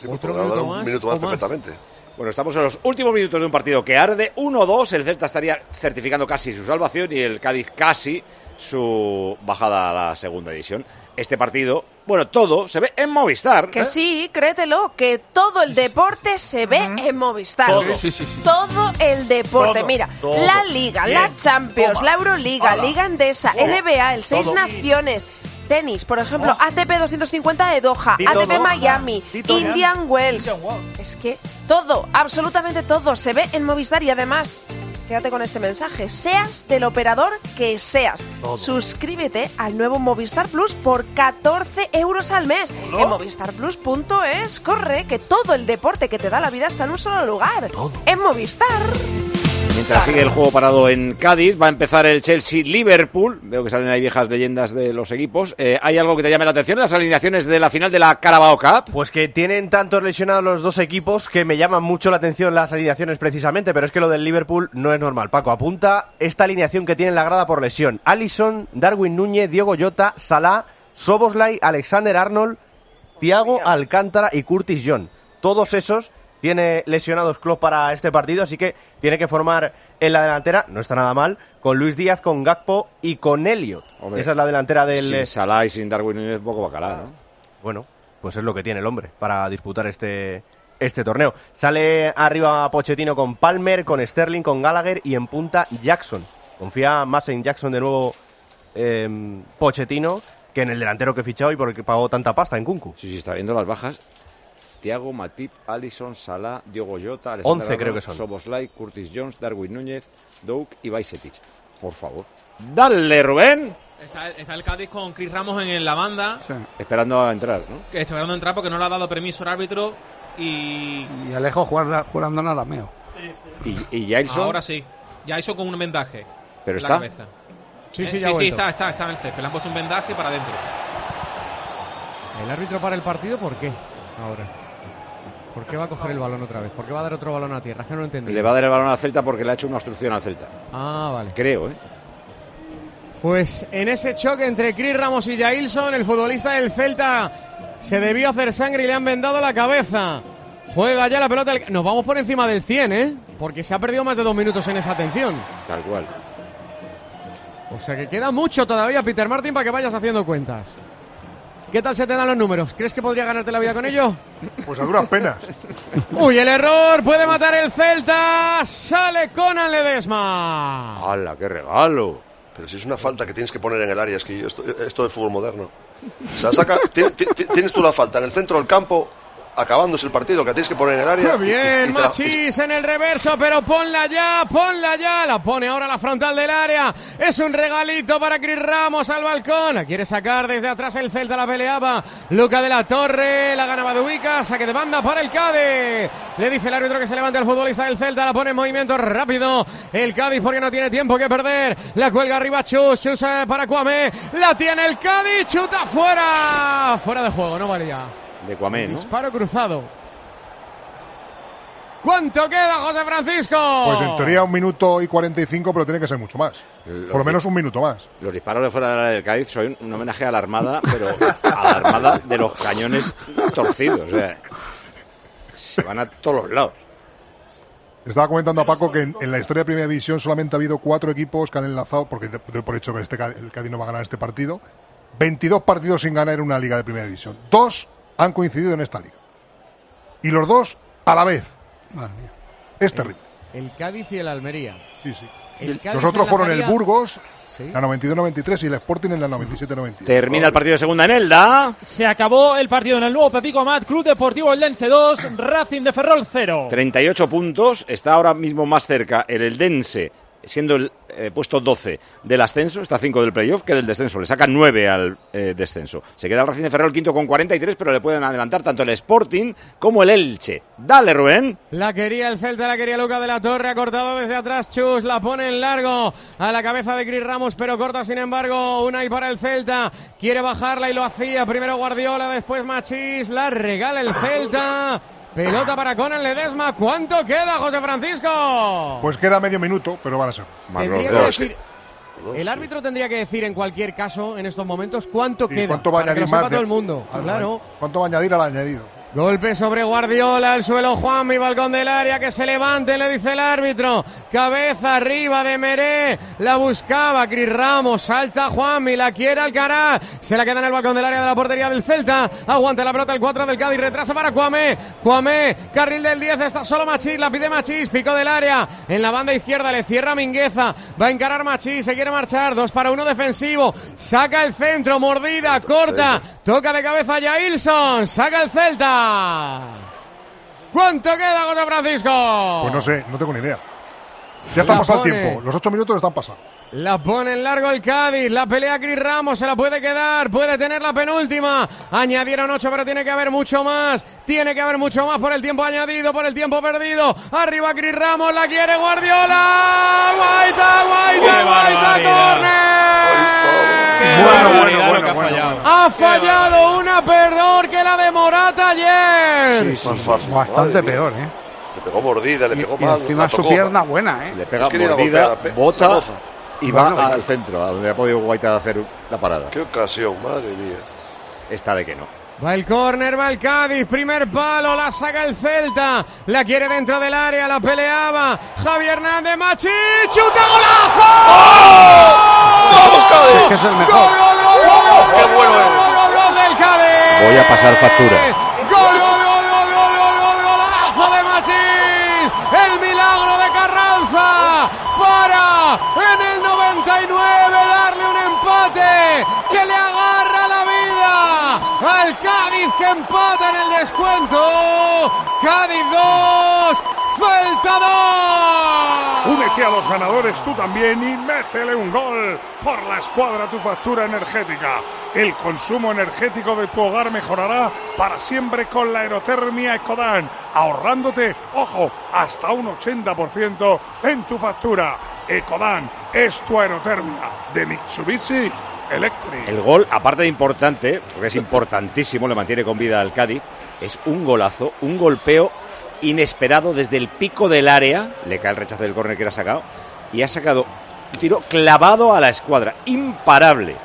Sí, pues Otro minuto un más, minuto más. perfectamente. Bueno, estamos en los últimos minutos de un partido que arde 1-2. El Celta estaría certificando casi su salvación y el Cádiz casi su bajada a la segunda división. Este partido bueno, todo se ve en Movistar. Que ¿eh? sí, créetelo, que todo el deporte se ve en Movistar. Todo. Sí, sí, sí. Todo el deporte. Todo, Mira, todo. la Liga, Bien. la Champions, Toma. la Euroliga. Liga Endesa. NBA, el Seis. Naciones. Tenis, por ejemplo, ATP 250 de Doha, ATP. Miami, Di todo. Indian Wells. Es que todo, absolutamente todo, se ve en Movistar y además, quédate con este mensaje, seas del operador que seas, Todo. suscríbete al nuevo Movistar Plus por 14 euros al mes. En movistarplus.es, corre, que todo el deporte que te da la vida está en un solo lugar. En Movistar. Mientras sigue el juego parado en Cádiz, va a empezar el Chelsea-Liverpool. Veo que salen ahí viejas leyendas de los equipos. Eh, ¿Hay algo que te llame la atención en las alineaciones de la final de la Carabao Cup? Pues que tienen tantos lesionados los dos equipos que me llaman mucho la atención las alineaciones precisamente, pero es que lo del Liverpool no es normal. Paco, apunta esta alineación que tiene en la grada por lesión. Allison, Darwin Núñez, Diego Jota, Salah, Soboslai, Alexander Arnold, Thiago Alcántara y Curtis John. Todos esos tiene lesionados Klopp para este partido, así que tiene que formar en la delantera, no está nada mal, con Luis Díaz, con Gakpo y con Elliot. Hombre, Esa es la delantera del... Sin Salah y sin Darwin Núñez, poco bacalá, ¿no? Bueno, pues es lo que tiene el hombre para disputar este, este torneo. Sale arriba Pochettino con Palmer, con Sterling, con Gallagher y en punta Jackson. Confía más en Jackson de nuevo eh, Pochettino que en el delantero que fichado y por el que pagó tanta pasta en Kunku. Sí, sí, está viendo las bajas. Tiago, Matip, Allison, Salah, Diogo Jota, Alexander 11 creo que son. Soboslai, Curtis Jones, Darwin Núñez, Doug y Bajcetic. Por favor. Dale, Rubén. Está, está el Cádiz con Chris Ramos en la banda, Esperando a entrar, ¿no? que está esperando entrar porque no le ha dado permiso al árbitro y... Y Alejo jugar- jugando en arameo. Y, y Jailson. Ahora sí. Ya hizo con un vendaje. ¿Pero en la está? cabeza. Sí, Eh, sí, ya ha sí, vuelto. está, está, está en el césped. Le han puesto un vendaje para adentro. ¿El árbitro para el partido por qué? Ahora. ¿Por qué va a coger el balón otra vez? ¿Por qué va a dar otro balón a tierra? Es que no lo entendí. Le va a dar el balón al Celta porque le ha hecho una obstrucción al Celta. Ah, vale. Creo, ¿eh? Pues en ese choque entre Chris Ramos y Jailson, el futbolista del Celta se debió hacer sangre y le han vendado la cabeza. Juega ya la pelota. el- Nos vamos por encima del 100, ¿eh? Porque se ha perdido más de dos minutos en esa atención. Tal cual. O sea que queda mucho todavía, Peter Martin, para que vayas haciendo cuentas. ¿Qué tal se te dan los números? ¿Crees que podría ganarte la vida con ello? Pues a duras penas. Uy, el error, puede matar el Celta. Sale Conan Ledesma. ¡Hala, qué regalo! Pero si es una falta que tienes que poner en el área, es que esto, esto de fútbol moderno. O sea, saca, ti- ti- ti- tienes tú la falta en el centro del campo, acabándose el partido, que tienes que poner en el área. ¡Qué y- bien, y la- Machís en el reverso, pero ponla ya, ponla ya. La pone ahora la frontal del área. Es un regalito para Cris Ramos al balcón. La quiere sacar desde atrás el Celta, la peleaba. Luca de la Torre, la ganaba de Ubica, saque de banda para el Cádiz. Le dice el árbitro que se levante al futbolista del Celta, la pone en movimiento rápido. El Cádiz porque no tiene tiempo que perder. La cuelga arriba Chus, Chus para Cuame. La tiene el Cádiz, chuta fuera. Fuera de juego, no valía. De Cuamé, ¿no? Disparo cruzado. ¿Cuánto queda, José Francisco? Pues en teoría un minuto y 45, pero tiene que ser mucho más. Los Por lo menos un minuto más. Los disparos de fuera del área del Cádiz son un homenaje a la Armada, pero a la Armada de los cañones torcidos. O sea, se van a todos los lados. Estaba comentando a Paco que en, en la historia de Primera División solamente ha habido cuatro equipos que han enlazado, porque de- doy por hecho que este, el Cádiz no va a ganar este partido, 22 partidos sin ganar en una liga de Primera División. Dos han coincidido en esta liga. Y los dos a la vez. Madre mía. Es terrible. El Cádiz y el Almería. Sí, sí. El Cádiz Los otros fueron el Burgos, Sí. la 92-93 y el Sporting en la 97-98. Termina el partido de segunda en Elda. Se acabó el partido en el nuevo Pepico Mat, Club Deportivo Eldense 2, Racing de Ferrol 0. 38 puntos. Está ahora mismo más cerca el Eldense, siendo el eh, puesto 12 del ascenso. Está 5 del playoff que del descenso. Le sacan 9 al eh, descenso. Se queda el Racing de Ferrol quinto con 43, pero le pueden adelantar tanto el Sporting como el Elche. Dale, Rubén. La quería el Celta, la quería Luca de la Torre, ha cortado desde atrás Chus, la pone en largo a la cabeza de Cris Ramos, pero corta sin embargo una y para el Celta, quiere bajarla y lo hacía, primero Guardiola, después Machís, la regala el Celta, pelota para Conan Ledesma, ¿cuánto queda José Francisco? Pues queda medio minuto, pero van a ser. Decir- el árbitro tendría que decir en cualquier caso, en estos momentos, cuánto ¿Y queda, cuánto va a que añadir lo sepa más? de- todo el mundo, claro. ¿Cuánto va a añadir al añadido? Golpe sobre Guardiola, el suelo Juanmi, balcón del área, que se levante, le dice el árbitro. Cabeza arriba de Meré, la buscaba Cris Ramos, salta Juanmi, la quiere Alcaraz, se la queda en el balcón del área de la portería del Celta. Aguanta la pelota el 4 del Cádiz, retrasa para Cuamé. Cuamé, carril del 10, está solo Machís, la pide Machís, pico del área. En la banda izquierda le cierra Mingueza, va a encarar Machís, se quiere marchar, 2 para 1 defensivo. Saca el centro, mordida, corta, toca de cabeza Jailson, saca el Celta. ¿Cuánto queda, José Francisco? Pues no sé, no tengo ni idea. Ya está pasado el tiempo. Los ocho minutos están pasados. La pone en largo el Cádiz, la pelea Cris Ramos, se la puede quedar, puede tener la penúltima. Añadieron ocho, pero tiene que haber mucho más. Tiene que haber mucho más por el tiempo añadido, por el tiempo perdido. Arriba Cris Ramos, la quiere Guardiola. Guaita, Guaita, Guaita, córner. Bueno, bueno, bueno, que ha fallado. Ha fallado una perdón que la de Morata ayer. Más fácil. Bastante peor, ¿eh? Le pegó mordida, le Y, pegó y mal. encima la su tocó. pierna buena, ¿eh? Le pega mordida, bota Y va Bueno, al centro, a donde ha podido Guaita hacer la parada. Qué ocasión, madre mía. Esta de que no. Va el córner, va el Cádiz, primer palo, la saca el Celta, la quiere dentro del área, la peleaba Javier Hernández, Machi, chuta golazo. ¡Vamos, Cádiz! Es que es el Gol, mejor. gol, gol, gol, gol, ¡Qué bueno gol, es! gol, gol, gol del Cádiz. Voy a pasar facturas. Empata en el descuento. Cádiz 2, Celta 2. Únete a los ganadores tú también y métele un gol por la escuadra tu factura energética. El consumo energético de tu hogar mejorará para siempre con la aerotermia Ecodan, ahorrándote, ojo, hasta un 80% en tu factura. Ecodan es tu aerotermia de Mitsubishi El gol, aparte de importante, porque es importantísimo, le mantiene con vida al Cádiz, es un golazo, un golpeo inesperado desde el pico del área, le cae el rechazo del córner que era sacado, y ha sacado un tiro clavado a la escuadra, imparable.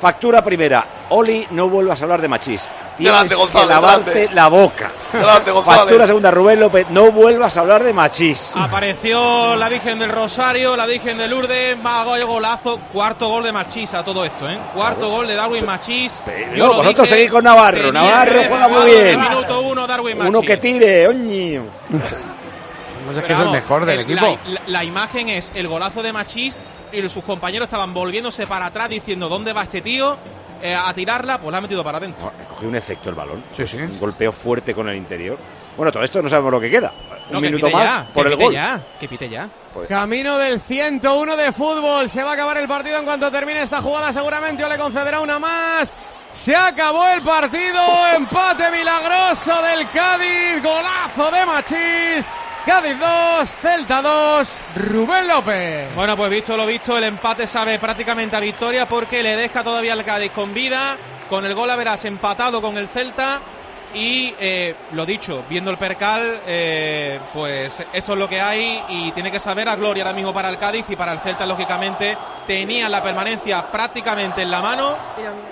Factura primera, Oli, no vuelvas a hablar de machís. Tienes Delante, González, que lavarte delante. la boca. Delante. Factura segunda, Rubén López, no vuelvas a hablar de machís. Apareció la Virgen del Rosario, la Virgen de Lourdes, va gol, golazo, cuarto gol de Machís a todo esto, ¿eh? Cuarto Claro. gol de Darwin Machís. no, vosotros seguís con Navarro, Navarro juega muy bien. minuto uno, Darwin Machís. Uno que tire, oñi. Pues es que Pero es el mejor del el- equipo. La, la- la imagen es el golazo de Machís y sus compañeros estaban volviéndose para atrás diciendo ¿dónde va este tío? Eh, a tirarla, pues la ha metido para adentro. Ha cogido un efecto el balón. Sí, Pues sí. Un golpeo fuerte con el interior. Bueno, todo esto no sabemos lo que queda. No, un que minuto más ya, por que el pite gol. ya, que pite ya. Camino del 101 de fútbol. Se va a acabar el partido en cuanto termine esta jugada. Seguramente o le concederá una más. Se acabó el partido. Empate milagroso del Cádiz. Golazo de Machís. Cádiz 2, Celta 2, Rubén López. Bueno, pues visto lo visto, el empate sabe prácticamente a victoria porque le deja todavía al Cádiz con vida, con el gol a verás empatado con el Celta y eh, lo dicho, viendo el percal, eh, pues esto es lo que hay y tiene que saber a gloria ahora mismo para el Cádiz y para el Celta, lógicamente, tenía la permanencia prácticamente en la mano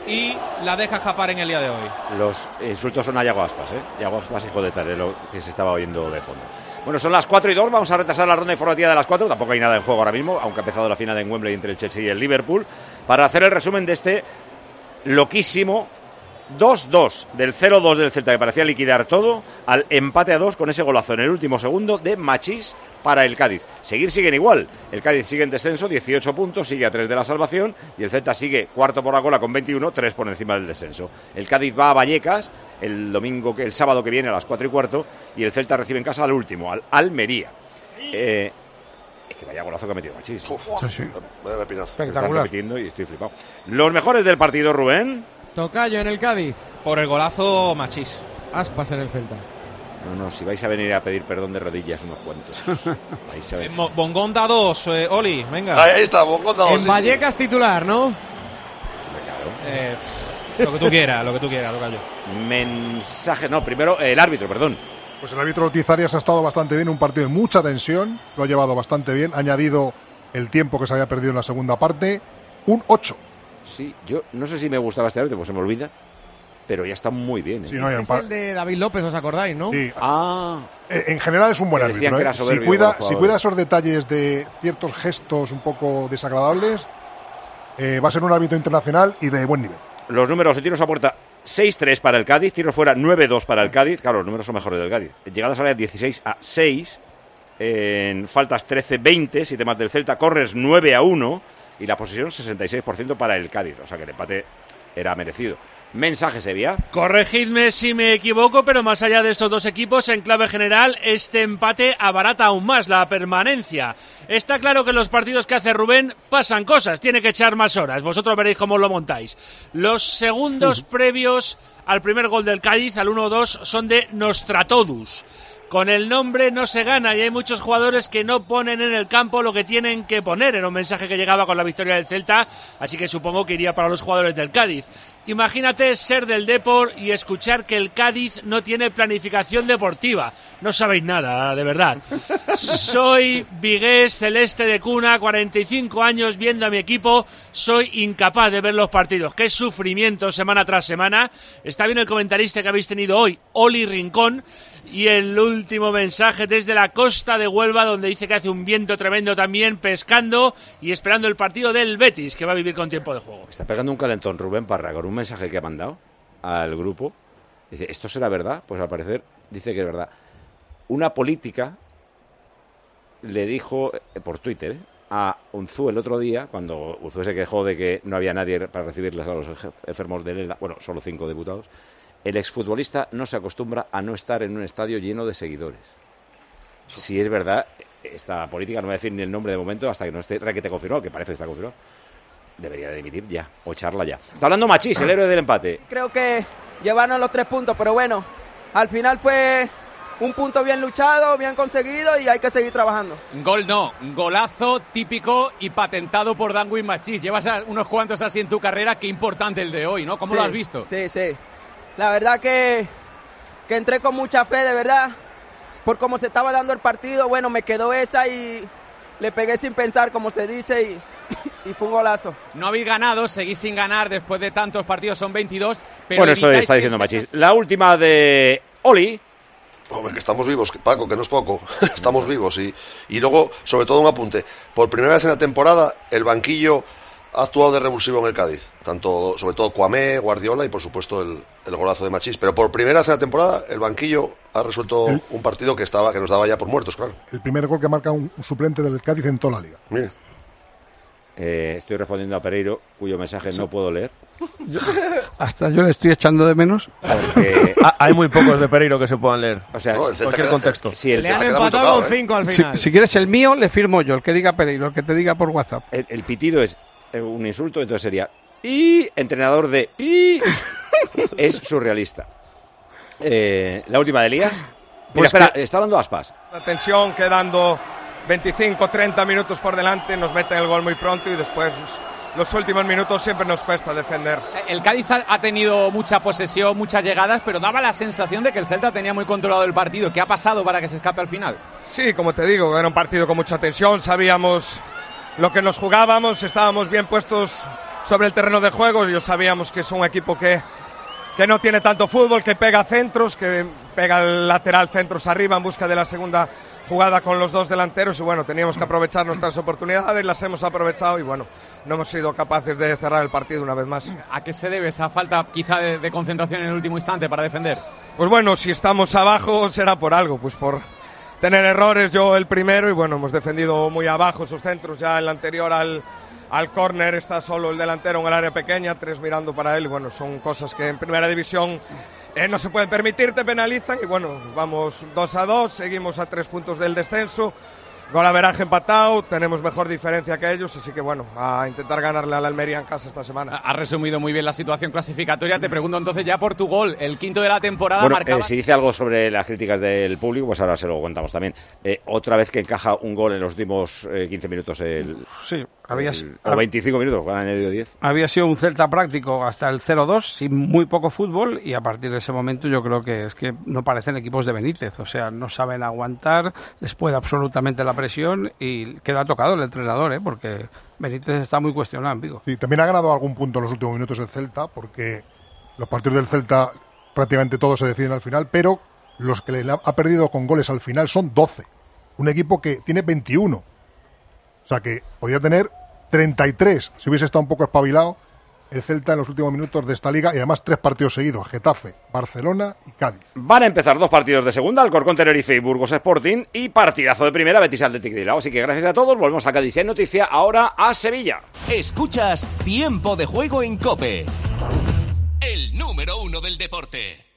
y la deja escapar en el día de hoy. Los insultos son a Yago Aspas, ¿eh? Yago Aspas, hijo de tal, es lo que se estaba oyendo de fondo. Bueno, son las 4 y 2, vamos a retrasar la ronda informativa de las 4, tampoco hay nada en juego ahora mismo, aunque ha empezado la final en Wembley entre el Chelsea y el Liverpool, para hacer el resumen de este loquísimo 2-2 del 0-2 del Celta que parecía liquidar todo al empate a 2 con ese golazo en el último segundo de Machís para el Cádiz. Seguir siguen igual. El Cádiz sigue en descenso, 18 puntos, sigue a 3 de la salvación y el Celta sigue cuarto por la cola con 21, 3 por encima del descenso. El Cádiz va a Vallecas el domingo, que el sábado que viene a las 4 y cuarto y el Celta recibe en casa al último, al Almería. Eh, es que vaya golazo que ha metido Machís. Sí, sí. Vaya pepinazo. Están repitiendo y estoy flipado. Los mejores del partido, Rubén. Tocayo en el Cádiz. Por el golazo Machís. Aspas en el Celta. No, no, si vais a venir a pedir perdón de rodillas unos cuantos. vais a ver. Eh, Mo- Bongón da dos, eh, Oli, venga. Ahí está, Bongón da dos, sí, En sí. Vallecas titular, ¿no? Eh, lo que tú quieras, lo que tú quieras, Tocayo. Mensaje, no, primero el árbitro, perdón. Pues el árbitro Tizarias ha estado bastante bien, un partido de mucha tensión, lo ha llevado bastante bien, ha añadido el tiempo que se había perdido en la segunda parte, un 8. Sí, yo no sé si me gustaba este árbitro, pues se me olvida. pero ya está muy bien. ¿eh? Sí, no, en Es el de David López, ¿os acordáis, no? Sí. Ah, En general es un buen árbitro. ¿eh? Si cuida, si cuida esos detalles de ciertos gestos un poco desagradables, eh, va a ser un árbitro internacional y de buen nivel. los números de tiros a puerta 6-3 para el Cádiz, tiros fuera 9-2 para el Cádiz. Claro, los números son mejores del Cádiz. Llegadas a área 16 a 6, en faltas 13-20, 7 más del Celta, corres 9 a 1 y la posesión 66% para el Cádiz. O sea que el empate era merecido. Mensaje Sevilla. Corregidme si me equivoco, pero más allá de estos dos equipos, en clave general, este empate abarata aún más la permanencia. Está claro que en los partidos que hace Rubén pasan cosas, tiene que echar más horas. Vosotros veréis cómo lo montáis. Los segundos previos al primer gol del Cádiz, al 1-2, son de Nostratodus. Con el nombre no se gana y hay muchos jugadores que no ponen en el campo lo que tienen que poner. Era un mensaje que llegaba con la victoria del Celta, así que supongo que iría para los jugadores del Cádiz. Imagínate ser del Depor y escuchar que el Cádiz no tiene planificación deportiva. No sabéis nada, de verdad. Soy vigués celeste de cuna, 45 años viendo a mi equipo. Soy incapaz de ver los partidos. Qué sufrimiento semana tras semana. Está bien el comentarista que habéis tenido hoy, Oli Rincón. Y el último mensaje desde la costa de Huelva, donde dice que hace un viento tremendo también, pescando y esperando el partido del Betis, que va a vivir con tiempo de juego. Está pegando un calentón Rubén Parra con un mensaje que ha mandado al grupo. Dice, ¿esto será verdad? Pues al parecer dice que es verdad. Una política le dijo eh, por Twitter eh, a Unzu el otro día, cuando Unzu se quejó de que no había nadie para recibirles a los enfermos de Lela, bueno, solo cinco diputados, el exfutbolista no se acostumbra a no estar en un estadio lleno de seguidores. Si es verdad, esta política, no voy a decir ni el nombre de momento hasta que no esté requete confirmado, que parece que está confirmado, debería de dimitir ya, o echarla ya. Está hablando Machís, el héroe del empate. Creo que llevarnos los tres puntos, pero bueno, al final fue un punto bien luchado, bien conseguido y hay que seguir trabajando. Gol no, golazo típico y patentado por Danwin Machís. Llevas a- unos cuantos así en tu carrera, qué importante el de hoy, ¿no? ¿Cómo lo has visto? Sí, sí. La verdad que, que entré con mucha fe, de verdad. Por cómo se estaba dando el partido, bueno, me quedó esa y le pegué sin pensar, como se dice, y, y fue un golazo. No habéis ganado, seguís sin ganar después de tantos partidos, son 22. Pero bueno, esto está diciendo Machís. La última de Oli. Hombre, que estamos vivos, que Paco, que no es poco. estamos vivos. Y, y luego, sobre todo, un apunte. Por primera vez en la temporada, el banquillo ha actuado de revulsivo en el Cádiz. Tanto, sobre todo, Cuamé, Guardiola y, por supuesto, el, el golazo de Machís. Pero por primera vez en la temporada, el banquillo ha resuelto un partido que, estaba, que nos daba ya por muertos, claro. El primer gol que marca un, un suplente del Cádiz en toda la liga. Mire. Eh, estoy respondiendo a Pereiro, cuyo mensaje no puedo leer. Hasta yo le estoy echando de menos. Porque Ah, Hay muy pocos de Pereiro que se puedan leer. O sea, en cualquier contexto. Si el Le han empatado con cinco al Si, final. si quieres el mío, le firmo yo, el que diga Pereiro, el que te diga por WhatsApp. el, el pitido es eh, un insulto, entonces sería y entrenador de y es surrealista. Eh, la última de Elías. Pues espera, que- está hablando Aspas. La tensión, quedando 25, 30 minutos por delante, nos meten el gol muy pronto y después los últimos minutos siempre nos cuesta defender. El Cádiz ha tenido mucha posesión, muchas llegadas, pero daba la sensación de que el Celta tenía muy controlado el partido. ¿Qué ha pasado para que se escape al final? Sí, como te digo, era un partido con mucha tensión, sabíamos lo que nos jugábamos, estábamos bien puestos sobre el terreno de juego, y sabíamos que es un equipo que, que no tiene tanto fútbol, que pega centros, que pega el lateral centros arriba en busca de la segunda jugada con los dos delanteros y bueno, teníamos que aprovechar nuestras oportunidades, las hemos aprovechado y bueno, no hemos sido capaces de cerrar el partido una vez más. ¿A qué se debe esa falta quizá de, de concentración en el último instante para defender? Pues bueno, si estamos abajo será por algo, pues por tener errores, yo el primero, y bueno, hemos defendido muy abajo esos centros, ya el anterior al, al córner está solo el delantero en el área pequeña, tres mirando para él, y bueno, son cosas que en primera división eh, no se pueden permitir, te penalizan, y bueno, vamos 2 a 2, seguimos a tres puntos del descenso, gol averaje empatado, tenemos mejor diferencia que ellos, así que bueno, a intentar ganarle a la Almería en casa esta semana. Ha resumido muy bien la situación clasificatoria. Te pregunto entonces ya por tu gol, el quinto de la temporada Bueno, marcaba- eh, si dice algo sobre las críticas del público, pues ahora se lo contamos también. Eh, otra vez que encaja un gol en los últimos eh, 15 minutos el, Sí, había, el- o 25 minutos, han añadido 10. había sido un Celta práctico hasta el 0-2, sin muy poco fútbol, y a partir de ese momento yo creo que es que no parecen equipos de Benítez, o sea, no saben aguantar, les puede absolutamente la presión y queda tocado el entrenador, ¿eh? porque Benítez está muy cuestionado. Sí, también ha ganado algún punto en los últimos minutos el Celta porque Los partidos del Celta prácticamente todos se deciden al final, pero los que le ha perdido con goles al final son 12. Un equipo que tiene 21. O sea que podía tener 33 si hubiese estado un poco espabilado el Celta en los últimos minutos de esta liga y además tres partidos seguidos, Getafe, Barcelona y Cádiz. Van a empezar dos partidos de segunda, Alcorcón Tenerife y Burgos Sporting y partidazo de primera Betis Athletic de Bilbao. Así que gracias a todos, volvemos a Cádiz en noticia ahora a Sevilla. Escuchas Tiempo de Juego en Cope. El número uno del deporte.